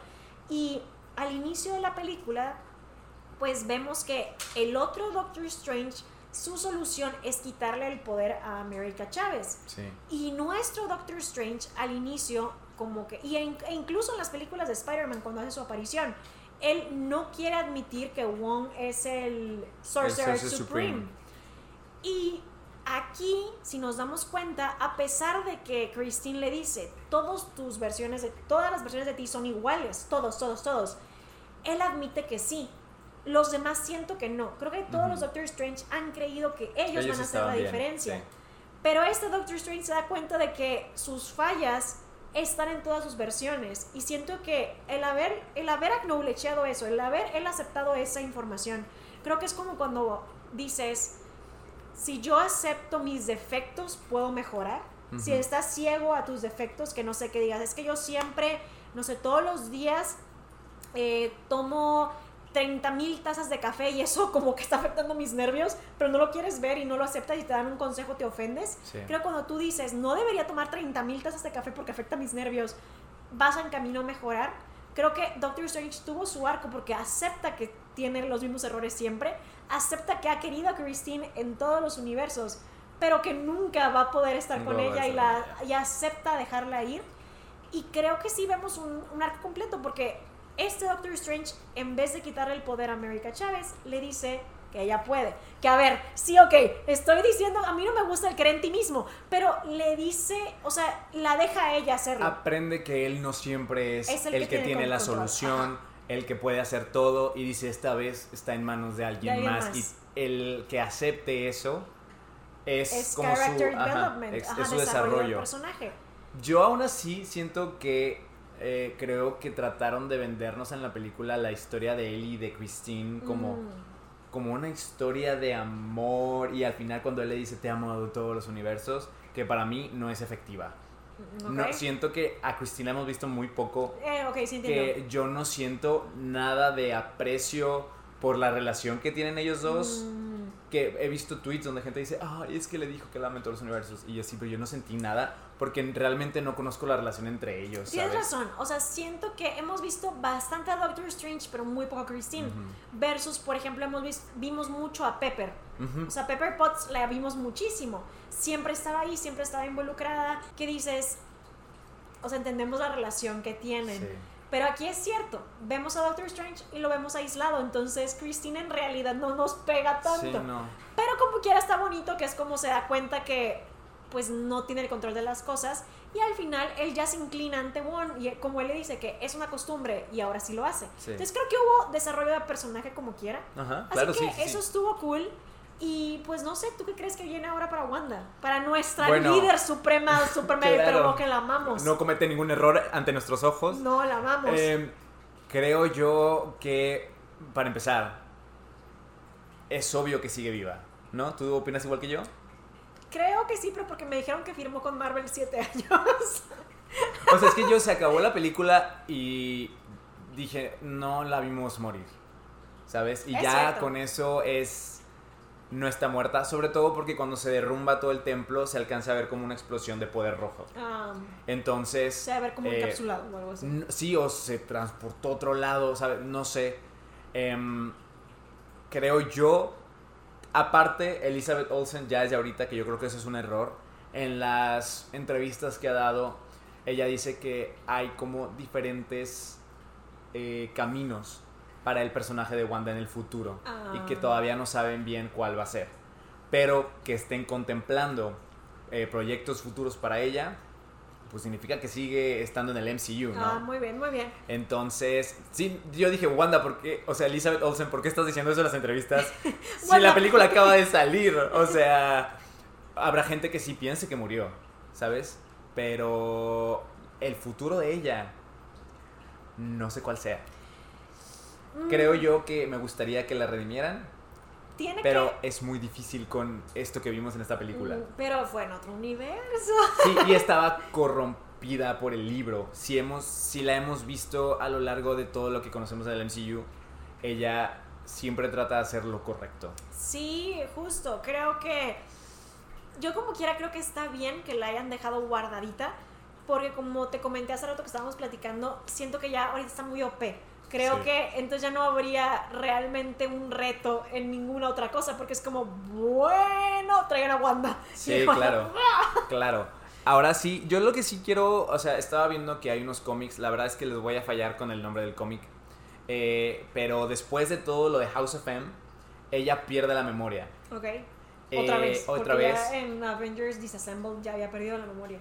Y al inicio de la película, pues vemos que el otro Doctor Strange, su solución es quitarle el poder a America Chávez. Sí. Y nuestro Doctor Strange al inicio, como que, y en- e incluso en las películas de Spider-Man cuando hace su aparición, él no quiere admitir que Wong es el Sorcerer Sorcerer Supreme. Supreme. Y aquí, si nos damos cuenta, a pesar de que Christine le dice, todas tus versiones, de, todas las versiones de ti son iguales, todos, todos, todos, él admite que sí. Los demás siento que no. Creo que todos los Doctor Strange han creído que ellos, Ellos van a hacer la bien, diferencia. sí. Pero este Doctor Strange se da cuenta de que sus fallas están en todas sus versiones. Y siento que el haber, el haber acknowledgeado eso, el haber él aceptado esa información, creo que es como cuando dices, si yo acepto mis defectos, puedo mejorar. Si estás ciego a tus defectos, que no sé qué digas, es que yo siempre, no sé, todos los días eh, tomo 30 mil tazas de café y eso [laughs] como que está afectando mis nervios, pero no lo quieres ver y no lo aceptas y te dan un consejo, te ofendes. Sí. Creo que cuando tú dices, no debería tomar 30 mil tazas de café porque afecta mis nervios, vas en camino a mejorar. Creo que Doctor Strange tuvo su arco porque acepta que tiene los mismos errores siempre, acepta que ha querido a Christine en todos los universos, pero que nunca va a poder estar con ella y, la, y acepta dejarla ir. Y creo que sí vemos un, un arco completo porque este Doctor Strange, en vez de quitarle el poder a América Chávez, le dice que ella puede. Que a ver, sí, ok, estoy diciendo, a mí no me gusta el creer en ti mismo, pero le dice, o sea, la deja a ella hacerlo. Aprende que él no siempre es, Es el el, que que, tiene tiene la control. solución, el que puede hacer todo y dice esta vez está en manos de alguien, alguien más. más. y el que acepte eso es, es como su, ajá, es, ajá, es su desarrollo del desarrollo. personaje. Yo aún así siento que eh, creo que trataron de vendernos en la película la historia de él y de Christine como, Mm. como una historia de amor y al final cuando él le dice te amo de todos los universos, que para mí no es efectiva. Mm. No, siento que a Cristina hemos visto muy poco Eh, sí que yo no siento nada de aprecio por la relación que tienen ellos dos. Mm, Que he visto tweets donde gente dice, ay, es que le dijo que la todos los universos. Y yo sí, pero yo no sentí nada porque realmente no conozco la relación entre ellos. Tienes razón, o sea, siento que hemos visto bastante a Doctor Strange, pero muy poco a Christine. Versus, por ejemplo, hemos vimos mucho a Pepper. Ujú. O sea, Pepper Potts la vimos muchísimo. Siempre estaba ahí, siempre estaba involucrada. ¿Qué dices? O sea, entendemos la relación que tienen. Sí. Pero aquí es cierto, vemos a Doctor Strange y lo vemos aislado, entonces Christine en realidad no nos pega tanto. Sí, no. Pero como quiera está bonito que es como se da cuenta que pues no tiene el control de las cosas y al final él ya se inclina ante Won y como él le dice que es una costumbre y ahora sí lo hace. Sí. Entonces creo que hubo desarrollo de personaje como quiera. Ajá, Así claro, que sí. eso estuvo cool. Y pues no sé, ¿tú qué crees que viene ahora para Wanda? Para nuestra Bueno, líder suprema, [laughs] super mega claro. pero que la amamos. No comete ningún error ante nuestros ojos. No, la amamos. Eh, creo yo que, para empezar, es obvio que sigue viva, ¿no? ¿Tú opinas igual que yo? Creo que sí, pero porque me dijeron que firmó con Marvel siete [laughs] años. O sea, es que yo se acabó la película y dije, no la vimos morir, ¿sabes? Y Es ya cierto. con eso es... No está muerta, sobre todo porque cuando se derrumba todo el templo se alcanza a ver como una explosión de poder rojo. Ah, Entonces... se va a ver como eh, encapsulado o algo así. Sí, o se transportó a otro lado, ¿sabes? No sé. Em, creo yo. Aparte, Elizabeth Olsen ya desde ahorita, que yo creo que eso es un error. En las entrevistas que ha dado, ella dice que hay como diferentes eh, caminos para el personaje de Wanda en el futuro. Y que Ah. todavía no saben bien cuál va a ser. Pero que estén contemplando eh, proyectos futuros para ella, pues significa que sigue estando en el MCU, ¿no? Ah, muy bien, muy bien. Entonces, sí, yo dije, Wanda, ¿por qué? O sea, Elizabeth Olsen, ¿por qué estás diciendo eso en las entrevistas? [laughs] si la película acaba de salir, o sea, habrá gente que sí piense que murió, ¿sabes? Pero el futuro de ella, no sé cuál sea. Mm, Creo yo que me gustaría que la redimieran, Tiene pero que... es muy difícil con esto que vimos en esta película. Mm, Pero fue en otro universo. Sí, y [laughs] estaba corrompida por el libro. Si, hemos, si la hemos visto a lo largo de todo lo que conocemos del MCU, ella siempre trata de hacer lo correcto. Sí, justo. Creo que. Yo, como quiera, creo que está bien que la hayan dejado guardadita. Porque, como te comenté hace rato que estábamos platicando, siento que ya ahorita está muy OP. Creo Sí. que entonces ya no habría realmente un reto en ninguna otra cosa. Porque es como, bueno, traigan a Wanda. Sí, [laughs] Y Wanda, claro. Claro. Ahora sí, yo lo que sí quiero, o sea, estaba viendo que hay unos cómics, la verdad es que les voy a fallar con el nombre del cómic, eh, pero después de todo lo de House of M, ella pierde la memoria. Ok. Eh, Otra vez. otra porque vez. ya en Avengers Disassembled ya había perdido la memoria.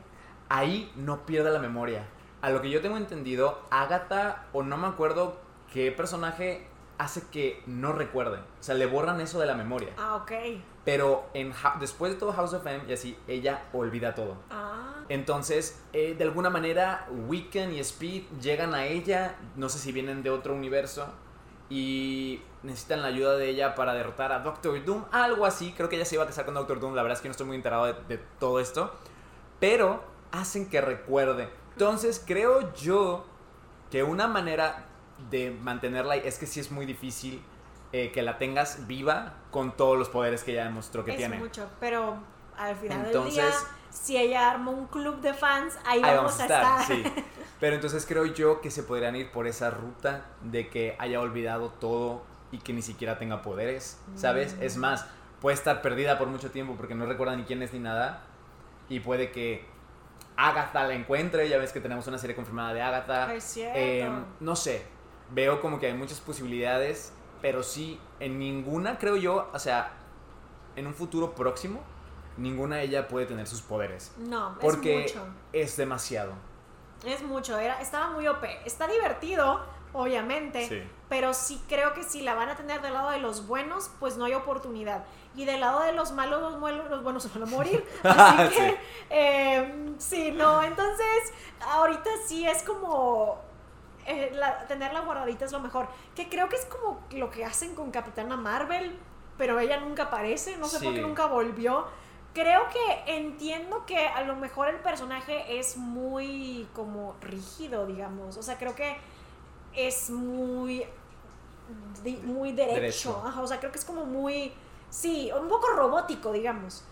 Ahí no pierde la memoria. A lo que yo tengo entendido, Agatha, o no me acuerdo qué personaje hace que no recuerde. O sea, le borran eso de la memoria. Ah, ok. Pero en, después de todo House of M y así, ella olvida todo. Ah. Entonces, eh, de alguna manera, Wiccan y Speed llegan a ella, no sé si vienen de otro universo, y necesitan la ayuda de ella para derrotar a Doctor Doom, algo así. Creo que ella se iba a casar con Doctor Doom, la verdad es que no estoy muy enterado de, de todo esto, pero hacen que recuerde. Entonces, creo yo que una manera de mantenerla es que sí es muy difícil eh, que la tengas viva con todos los poderes que ella demostró que es tiene. mucho, pero al final Entonces- del día, si ella arma un club de fans, ahí, Ahí vamos, a estar. sí. Pero entonces creo yo que se podrían ir por esa ruta de que haya olvidado todo y que ni siquiera tenga poderes, ¿sabes? Mm. Es más, puede estar perdida por mucho tiempo porque no recuerda ni quién es ni nada y puede que Agatha la encuentre, ya ves que tenemos una serie confirmada de Agatha. Es cierto. Eh, no sé, veo como que hay muchas posibilidades, pero sí, en ninguna creo yo, o sea, en un futuro próximo, ninguna de ella puede tener sus poderes. no, Porque es mucho. es demasiado. Es mucho. Era, estaba muy OP. Está divertido, obviamente. Sí. Pero sí creo que si la van a tener del lado de los buenos, pues no hay oportunidad. Y del lado de los malos, los, buenos se van a morir. [laughs] Así que, Sí. eh, sí, no. Entonces, ahorita sí es como. eh, la- tenerla guardadita es lo mejor. Que creo que es como lo que hacen con Capitana Marvel, pero ella nunca aparece. No sé por qué nunca volvió. Creo que entiendo que a lo mejor el personaje es muy como rígido, digamos. O sea, creo que es muy muy derecho. Derecho. Ajá, o sea, creo que es como muy sí, un poco robótico, digamos.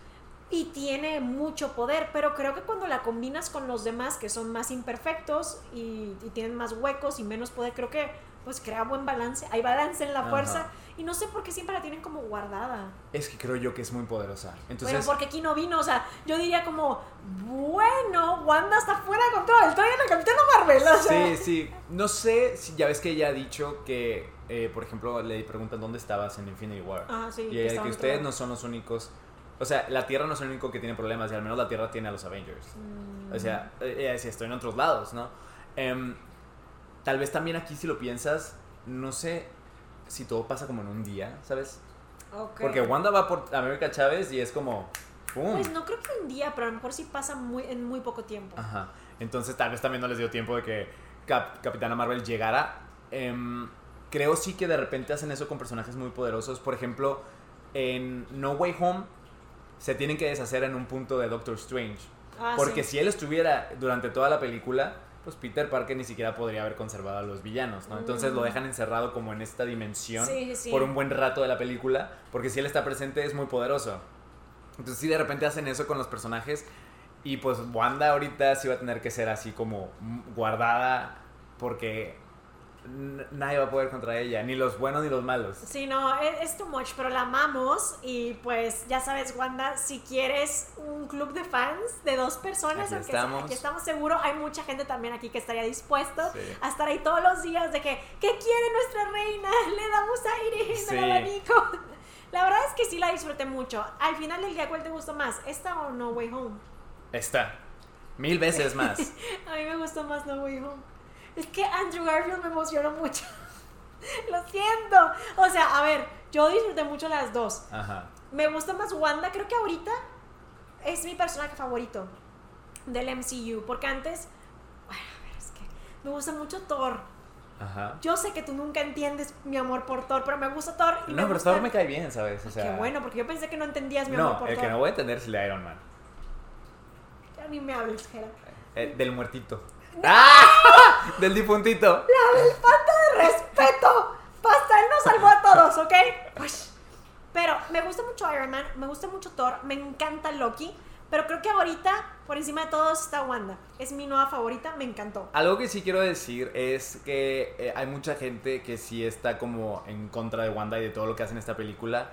Y tiene mucho poder, pero creo que cuando la combinas con los demás que son más imperfectos y, y tienen más huecos y menos poder, creo que pues crea buen balance. Hay balance en la Ajá. fuerza y no sé por qué siempre la tienen como guardada. Es que creo yo que es muy poderosa. Entonces, Bueno, porque aquí no vino, o sea, yo diría como, bueno, Wanda está fuera de control, traigan a Capitana Marvel, o sea. sí, sí. No sé si ya ves que ella ha dicho que, eh, por ejemplo, le preguntan dónde estabas en Infinity War. Ah, sí, y que que ustedes no son los únicos. O sea, la Tierra no es el único que tiene problemas y al menos la Tierra tiene a los Avengers. Mm. O sea, eh, ella decía, estoy en otros lados, ¿no? Em, tal vez también aquí si lo piensas, no sé si todo pasa como en un día, ¿sabes? Ok. Porque Wanda va por América Chávez y es como... ¡Pum! Pues no creo que un día, pero a lo mejor sí pasa muy, en muy poco tiempo. Ajá. Entonces tal vez también no les dio tiempo de que Cap- Capitana Marvel llegara. Em, creo sí que de repente hacen eso con personajes muy poderosos. Por ejemplo, en No Way Home se tienen que deshacer en un punto de Doctor Strange. Ah, Porque sí. si él estuviera durante toda la película, pues Peter Parker ni siquiera podría haber conservado a los villanos, ¿no? Entonces lo Mm. dejan encerrado como en esta dimensión Sí, sí, sí. por un buen rato de la película, porque si él está presente es muy poderoso. Entonces sí de repente hacen eso con los personajes y pues Wanda ahorita sí va a tener que ser así como guardada porque nadie va a poder contra ella, ni los buenos ni los malos. Sí, no, es, es too much, pero la amamos y pues ya sabes, Wanda, si quieres un club de fans de dos personas, Aquí aunque sea, estamos. aquí estamos seguros, hay mucha gente también aquí que estaría dispuesto Sí. a estar ahí todos los días de que, ¿qué quiere nuestra reina? [laughs] Le damos aire en Sí. el abanico. [laughs] La verdad es que sí la disfruté mucho. Al final del día, ¿cuál te gustó más? ¿Esta o No Way Home? Está. Mil veces más. [laughs] A mí me gustó más No Way Home. Es que Andrew Garfield me emocionó mucho. [laughs] Lo siento. O sea, a ver, yo disfruté mucho las dos. Ajá. Me gusta más Wanda, creo que ahorita es mi personaje favorito del MCU. Porque antes, bueno, a ver, es que me gusta mucho Thor. Ajá. Yo sé que tú nunca entiendes mi amor por Thor, pero me gusta Thor. Y No, me pero gusta... Thor me cae bien, ¿sabes? O sea, Qué bueno, porque yo pensé que no entendías mi amor por el Thor. que no voy a entender es el de Iron Man. Ya ni me hables, Jera. Eh, del muertito. ¡Ah! Del difuntito. La del falta de respeto. Pasta, él nos salvó a todos, ¿ok? Pero me gusta mucho Iron Man, me gusta mucho Thor, me encanta Loki. Pero creo que ahorita, por encima de todos, está Wanda. Es mi nueva favorita, me encantó. Algo que sí quiero decir es que eh, hay mucha gente que sí está como en contra de Wanda y de todo lo que hace en esta película.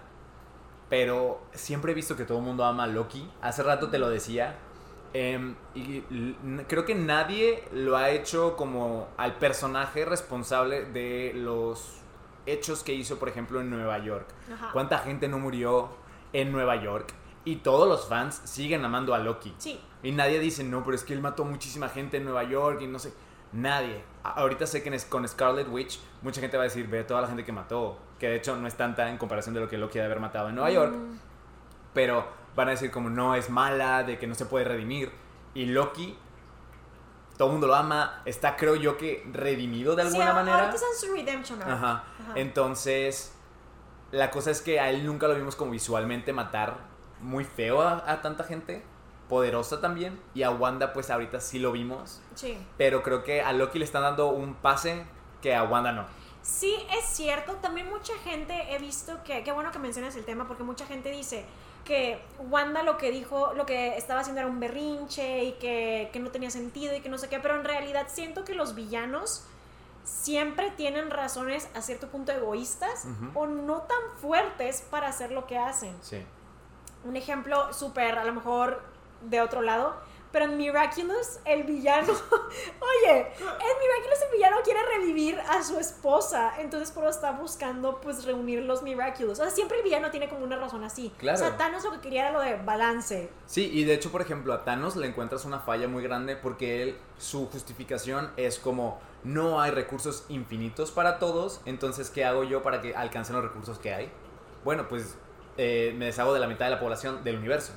Pero siempre he visto que todo el mundo ama a Loki. Hace rato te lo decía. Em, y creo que nadie lo ha hecho como al personaje responsable de los hechos que hizo, por ejemplo, en Nueva York. Ajá. ¿Cuánta gente no murió en Nueva York? Y todos los fans siguen amando a Loki. Sí, Y nadie dice, no, pero es que él mató muchísima gente en Nueva York y no sé. Nadie. Ahorita sé que con Scarlet Witch mucha gente va a decir, ve toda la gente que mató. Que de hecho no es tanta en comparación de lo que Loki debe haber matado en Nueva York. Mm, Pero van a decir como no es mala, de que no se puede redimir. Y Loki, todo el mundo lo ama. Está creo yo que redimido de alguna manera. Ahorita está en su redemption arc. Ajá. Ajá. Entonces, la cosa es que a él nunca lo vimos como visualmente matar muy feo a, a tanta gente, poderosa también, y a Wanda pues ahorita sí lo vimos, Sí. pero creo que a Loki le están dando un pase que a Wanda no. Sí, es cierto. También mucha gente he visto que, qué bueno que mencionas el tema, porque mucha gente dice que Wanda lo que dijo, lo que estaba haciendo era un berrinche y que, que no tenía sentido y que no sé qué, pero en realidad siento que los villanos siempre tienen razones a cierto punto egoístas o no tan fuertes para hacer lo que hacen. Sí. Un ejemplo súper, a lo mejor de otro lado, pero en Miraculous, el villano, [laughs] oye, en Miraculous el villano quiere revivir a su esposa, entonces por eso está buscando pues reunir los Miraculous. O sea, siempre el villano tiene como una razón así. Claro. O sea, Thanos lo que quería era lo de balance. Sí, y de hecho, por ejemplo, a Thanos le encuentras una falla muy grande porque él, su justificación es como, no hay recursos infinitos para todos, entonces, ¿qué hago yo para que alcancen los recursos que hay? Bueno, pues eh, me deshago de la mitad de la población del universo.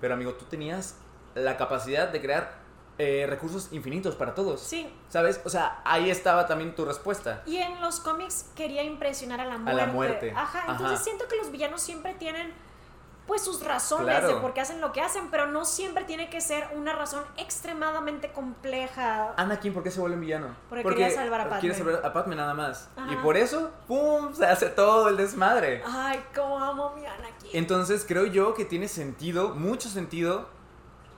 Pero amigo, tú tenías la capacidad de crear eh, recursos infinitos para todos. Sí. ¿Sabes? O sea, ahí estaba también tu respuesta. Y en los cómics quería impresionar a la A muerte. la muerte. Ajá, entonces Ajá. siento que los villanos siempre tienen pues sus razones Claro. de por qué hacen lo que hacen, pero no siempre tiene que ser una razón extremadamente compleja. Anakin, ¿por qué se vuelve un villano? Porque quería salvar a Quiere Padmé. salvar a Padme nada más. Y por eso, ¡pum! Se hace todo el desmadre. Ay, cómo amo a mi Anakin. Entonces creo yo que tiene sentido, mucho sentido.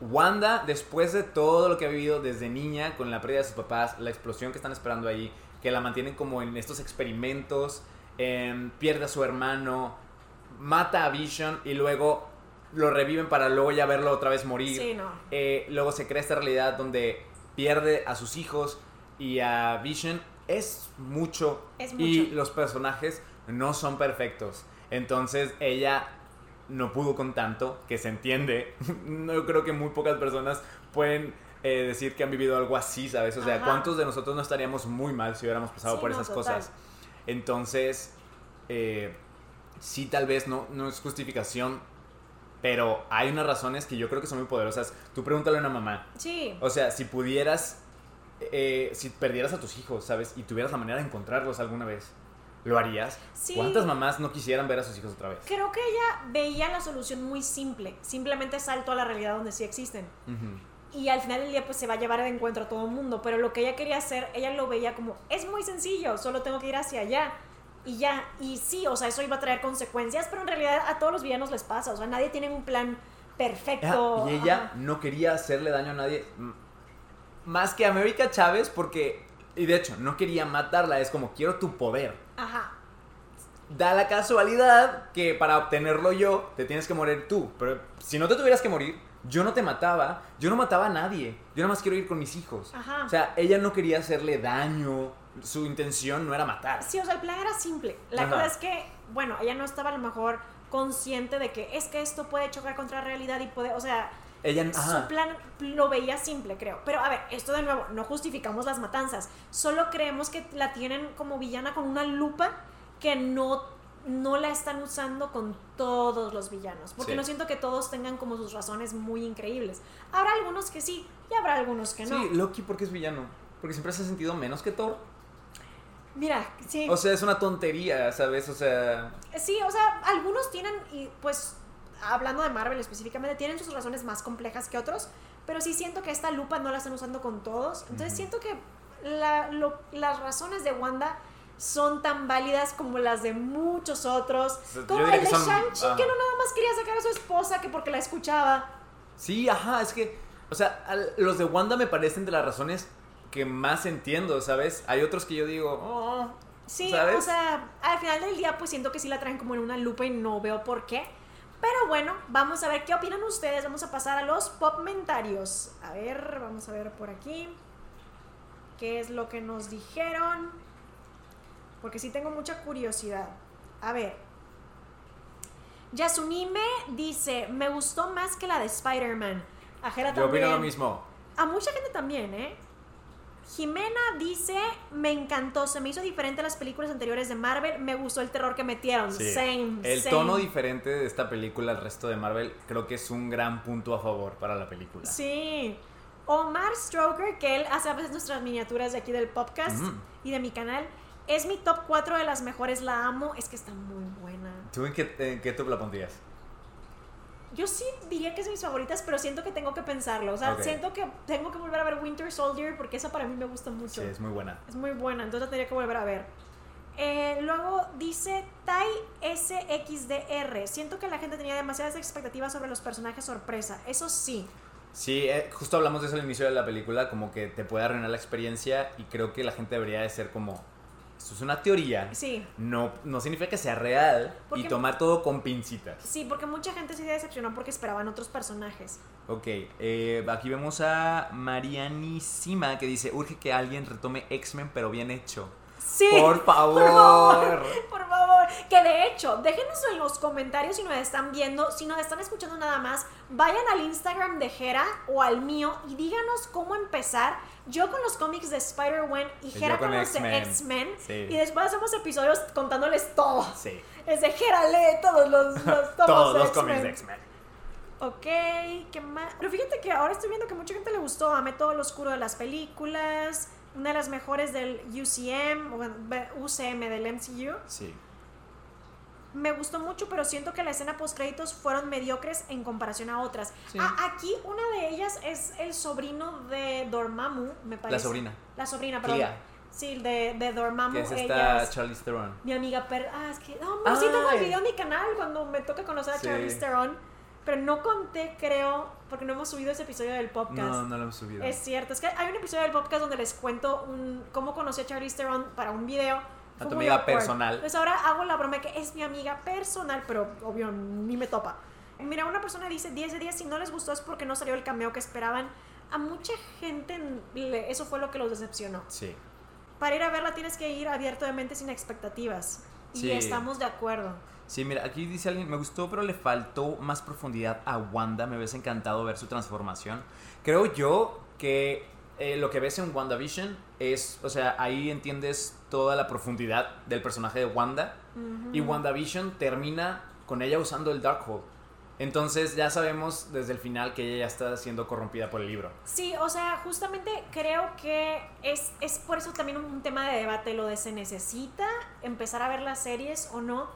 Wanda, después de todo lo que ha vivido desde niña, con la pérdida de sus papás, la explosión que están esperando ahí, que la mantienen como en estos experimentos, em, pierde a su hermano, mata a Vision y luego lo reviven para luego ya verlo otra vez morir. Sí, no. Eh, luego se crea esta realidad donde pierde a sus hijos y a Vision. Es mucho. Es Y mucho. los personajes no son perfectos. Entonces ella no pudo con tanto, que se entiende. [laughs] no creo que muy pocas personas pueden eh, decir que han vivido algo así, ¿sabes? O sea, Ajá. ¿cuántos de nosotros no estaríamos muy mal si hubiéramos pasado Sí, por no, esas total. cosas? Entonces, eh, sí, tal vez no, no es justificación, pero hay unas razones que yo creo que son muy poderosas. Tú pregúntale a una mamá. Sí. O sea, si pudieras, eh, si perdieras a tus hijos, ¿sabes? Y tuvieras la manera de encontrarlos alguna vez, ¿lo harías? Sí. ¿Cuántas mamás no quisieran ver a sus hijos otra vez? Creo que ella veía la solución muy simple. Simplemente salto a la realidad donde sí existen. Y al final del día pues se va a llevar de encuentro a todo el mundo. Pero lo que ella quería hacer, ella lo veía como, es muy sencillo, solo tengo que ir hacia allá. Y ya, y sí, o sea, eso iba a traer consecuencias, pero en realidad a todos los villanos les pasa. O sea, nadie tiene un plan perfecto. Y ella Ajá. no quería hacerle daño a nadie más que a América Chávez porque, y de hecho, no quería matarla, es como, quiero tu poder. Ajá. Da la casualidad que para obtenerlo yo, te tienes que morir tú. Pero si no te tuvieras que morir, yo no te mataba, yo no mataba a nadie. Yo nada más quiero ir con mis hijos. Ajá. O sea, ella no quería hacerle daño, su intención no era matar. Sí, o sea, el plan era simple. La Ajá. cosa es que, bueno, ella no estaba a lo mejor consciente de que es que esto puede chocar contra la realidad y puede, o sea, Ella, su ajá. plan lo veía simple, creo. Pero a ver, esto de nuevo, no justificamos las matanzas. Solo creemos que la tienen como villana con una lupa que no, no la están usando con todos los villanos. Porque Sí. no siento que todos tengan como sus razones muy increíbles. Habrá algunos que sí y habrá algunos que no. Sí, Loki, ¿por qué es villano? Porque siempre se ha sentido menos que Thor. Mira, sí. O sea, es una tontería, ¿sabes? O sea, Sí, o sea, algunos tienen, y pues, hablando de Marvel específicamente, tienen sus razones más complejas que otros, pero sí siento que esta lupa no la están usando con todos. Entonces Ujú. siento que la- lo- las razones de Wanda son tan válidas como las de muchos otros. Como el de son- Shang-Chi, que no nada más quería sacar a su esposa que porque la escuchaba. Sí, ajá, es que, o sea, al- los de Wanda me parecen de las razones que más entiendo, ¿sabes? Hay otros que yo digo, oh, Sí, ¿Sabes? o sea, al final del día pues siento que sí la traen como en una lupa y no veo por qué. Pero bueno, vamos a ver qué opinan ustedes. Vamos a pasar a los popmentarios. A ver, vamos a ver por aquí. ¿Qué es lo que nos dijeron? Porque sí tengo mucha curiosidad. A ver. Yasunime dice, me gustó más que la de Spider-Man. A Jera yo opino también. lo mismo. A mucha gente también, ¿eh? Jimena dice, me encantó, se me hizo diferente a las películas anteriores de Marvel, me gustó el terror que metieron. Sí. Same. El same. tono diferente de esta película al resto de Marvel creo que es un gran punto a favor para la película. Sí. Omar Stroker, que él hace a veces nuestras miniaturas de aquí del podcast y de mi canal, es mi top 4 de las mejores, la amo, es que está muy buena. ¿Tú en qué, en qué top la pondrías? Yo sí diría que es mis favoritas, pero siento que tengo que pensarlo. O sea, siento que tengo que volver a ver Winter Soldier porque esa para mí me gusta mucho. Sí, es muy buena. Es muy buena, entonces la tendría que volver a ver. Eh, luego dice Tai SXDR. Siento que la gente tenía demasiadas expectativas sobre los personajes sorpresa. Eso sí. Sí, eh, justo hablamos de eso al inicio de la película, como que te puede arruinar la experiencia y creo que la gente debería de ser como, esto es una teoría, Sí. no, no significa que sea real Porque- y tomar todo con pincitas. Sí, porque mucha gente se decepcionó porque esperaban otros personajes. Ok, eh, aquí vemos a Marianísima que dice, urge que alguien retome X-Men pero bien hecho. Sí. Por favor. Por favor, por favor. Que de hecho, déjenos en los comentarios si nos están viendo, si nos están escuchando nada más, vayan al Instagram de Jera o al mío y díganos cómo empezar. Yo con los cómics de Spider-Man y Jera con con los de X-Men. Sí. Y después hacemos episodios contándoles todo. Sí, Es de Jera, lee todos los, [laughs] todos los cómics de X-Men. Ok, ¿qué más? Pero fíjate que ahora estoy viendo que mucha gente le gustó. Amé todo lo oscuro de las películas. Una de las mejores del UCM, bueno, UCM del MCU. Sí. Me gustó mucho, pero siento que la escena post créditos fueron mediocres en comparación a otras. Sí. Ah, aquí una de ellas es el sobrino de Dormammu, me parece. La sobrina, La sobrina, perdón. Clea, Sí, de, de Dormammu. que es esta es Charlize Theron. mi amiga per Ah, es que. No, no, sí tengo el video en mi canal cuando me toca conocer a Sí. Charlize Theron. Pero no conté, creo, porque no hemos subido ese episodio del podcast. No, no lo hemos subido. Es cierto, es que hay un episodio del podcast donde les cuento un, cómo conocí a Charlize Theron para un video. Fue tu amiga personal. Pues ahora hago la broma que es mi amiga personal, pero obvio ni me topa. Mira, una persona dice 10 de 10, si no les gustó es porque no salió el cameo que esperaban. A mucha gente eso fue lo que los decepcionó. Sí. Para ir a verla tienes que ir abierto de mente sin expectativas. Y Sí. estamos de acuerdo. Sí, mira, aquí dice alguien, me gustó, pero le faltó más profundidad a Wanda. Me hubiese encantado ver su transformación. Creo yo que eh, lo que ves en WandaVision es, o sea, ahí entiendes toda la profundidad del personaje de Wanda. Y WandaVision termina con ella usando el Darkhold. Entonces ya sabemos desde el final que ella ya está siendo corrompida por el libro. Sí, o sea, justamente creo que es, es por eso también un tema de debate lo de se necesita empezar a ver las series o no.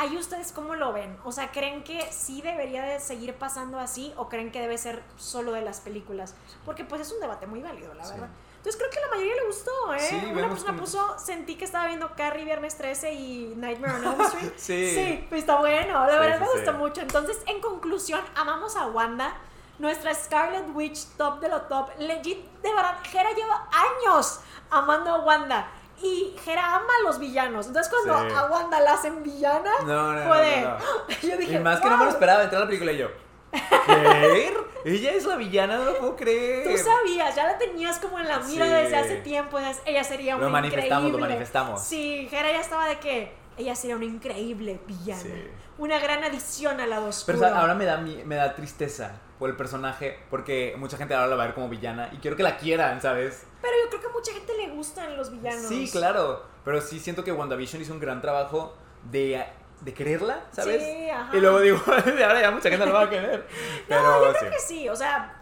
Ahí ustedes cómo lo ven? O sea, ¿creen que sí debería de seguir pasando así o creen que debe ser solo de las películas? Porque pues es un debate muy válido, la Sí. verdad. Entonces creo que a la mayoría le gustó, ¿eh? Sí, Una persona como- puso, sentí que estaba viendo Carrie Viernes 13 y Nightmare on Elm [laughs] Street. Sí. Sí, pues está bueno, la Sí, verdad me gustó mucho. Entonces, en conclusión, amamos a Wanda, nuestra Scarlet Witch top de lo top. Legit, de verdad, Hera lleva años amando a Wanda. Y Hera ama a los villanos. Entonces, cuando Sí. a Wanda la hacen villana, No, no, fue no, de-. [gasps] Yo dije, Y más que no me lo esperaba entrar a la película y yo. [laughs] ¿Qué? Ella es la villana, no lo puedo creer. Tú sabías, ya la tenías como en la mira Sí. desde hace tiempo. Ella sería Lo una manifestamos, lo increíble. manifestamos. Sí, Hera ya estaba de que ella sería una increíble villana. Sí. Una gran adición al lado oscuro. Pero ahora me da, me da tristeza por el personaje, porque mucha gente ahora la va a ver como villana y quiero que la quieran, ¿sabes? Pero yo creo que a mucha gente le gustan los villanos. Sí, claro, pero sí siento que WandaVision hizo un gran trabajo de, de quererla, ¿sabes? Sí, ajá. Y luego digo, [laughs] ahora ya mucha gente la va a querer. [laughs] Pero no, yo creo sí. que sí, o sea,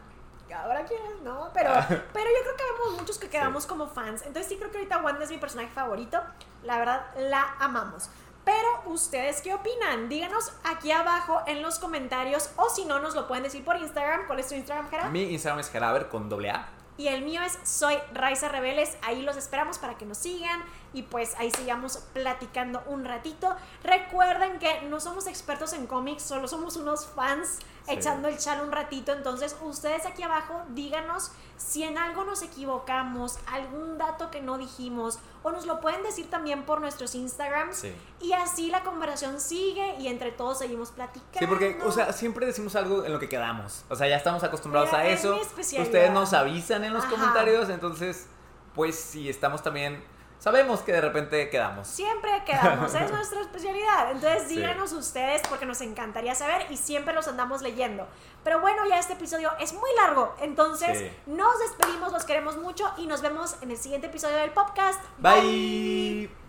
ahora quieres, ¿no? Pero, Ah. [laughs] pero yo creo que vemos muchos que quedamos como fans. Entonces sí creo que ahorita Wanda es mi personaje favorito. La verdad, la amamos. Pero, ¿ustedes qué opinan? Díganos aquí abajo en los comentarios o si no, nos lo pueden decir por Instagram. ¿Cuál es tu Instagram, Jara? Mi Instagram es Jaraber con doble A. Y el mío es Soy Raiza Rebeles. Ahí los esperamos para que nos sigan y pues ahí sigamos platicando un ratito. Recuerden que no somos expertos en cómics, solo somos unos fans echando el chal un ratito. Entonces, ustedes aquí abajo díganos si en algo nos equivocamos, algún dato que no dijimos, o nos lo pueden decir también por nuestros Instagrams. Y así la conversación sigue y entre todos seguimos platicando. Sí, porque, o sea, siempre decimos algo en lo que quedamos. O sea, ya estamos acostumbrados a eso. Ustedes nos avisan en los comentarios, entonces, pues si estamos también sabemos que de repente quedamos. Siempre [laughs] quedamos, es nuestra especialidad. Entonces díganos ustedes porque nos encantaría saber y siempre los andamos leyendo. Pero bueno, ya este episodio es muy largo, entonces nos despedimos, los queremos mucho y nos vemos en el siguiente episodio del podcast. Bye.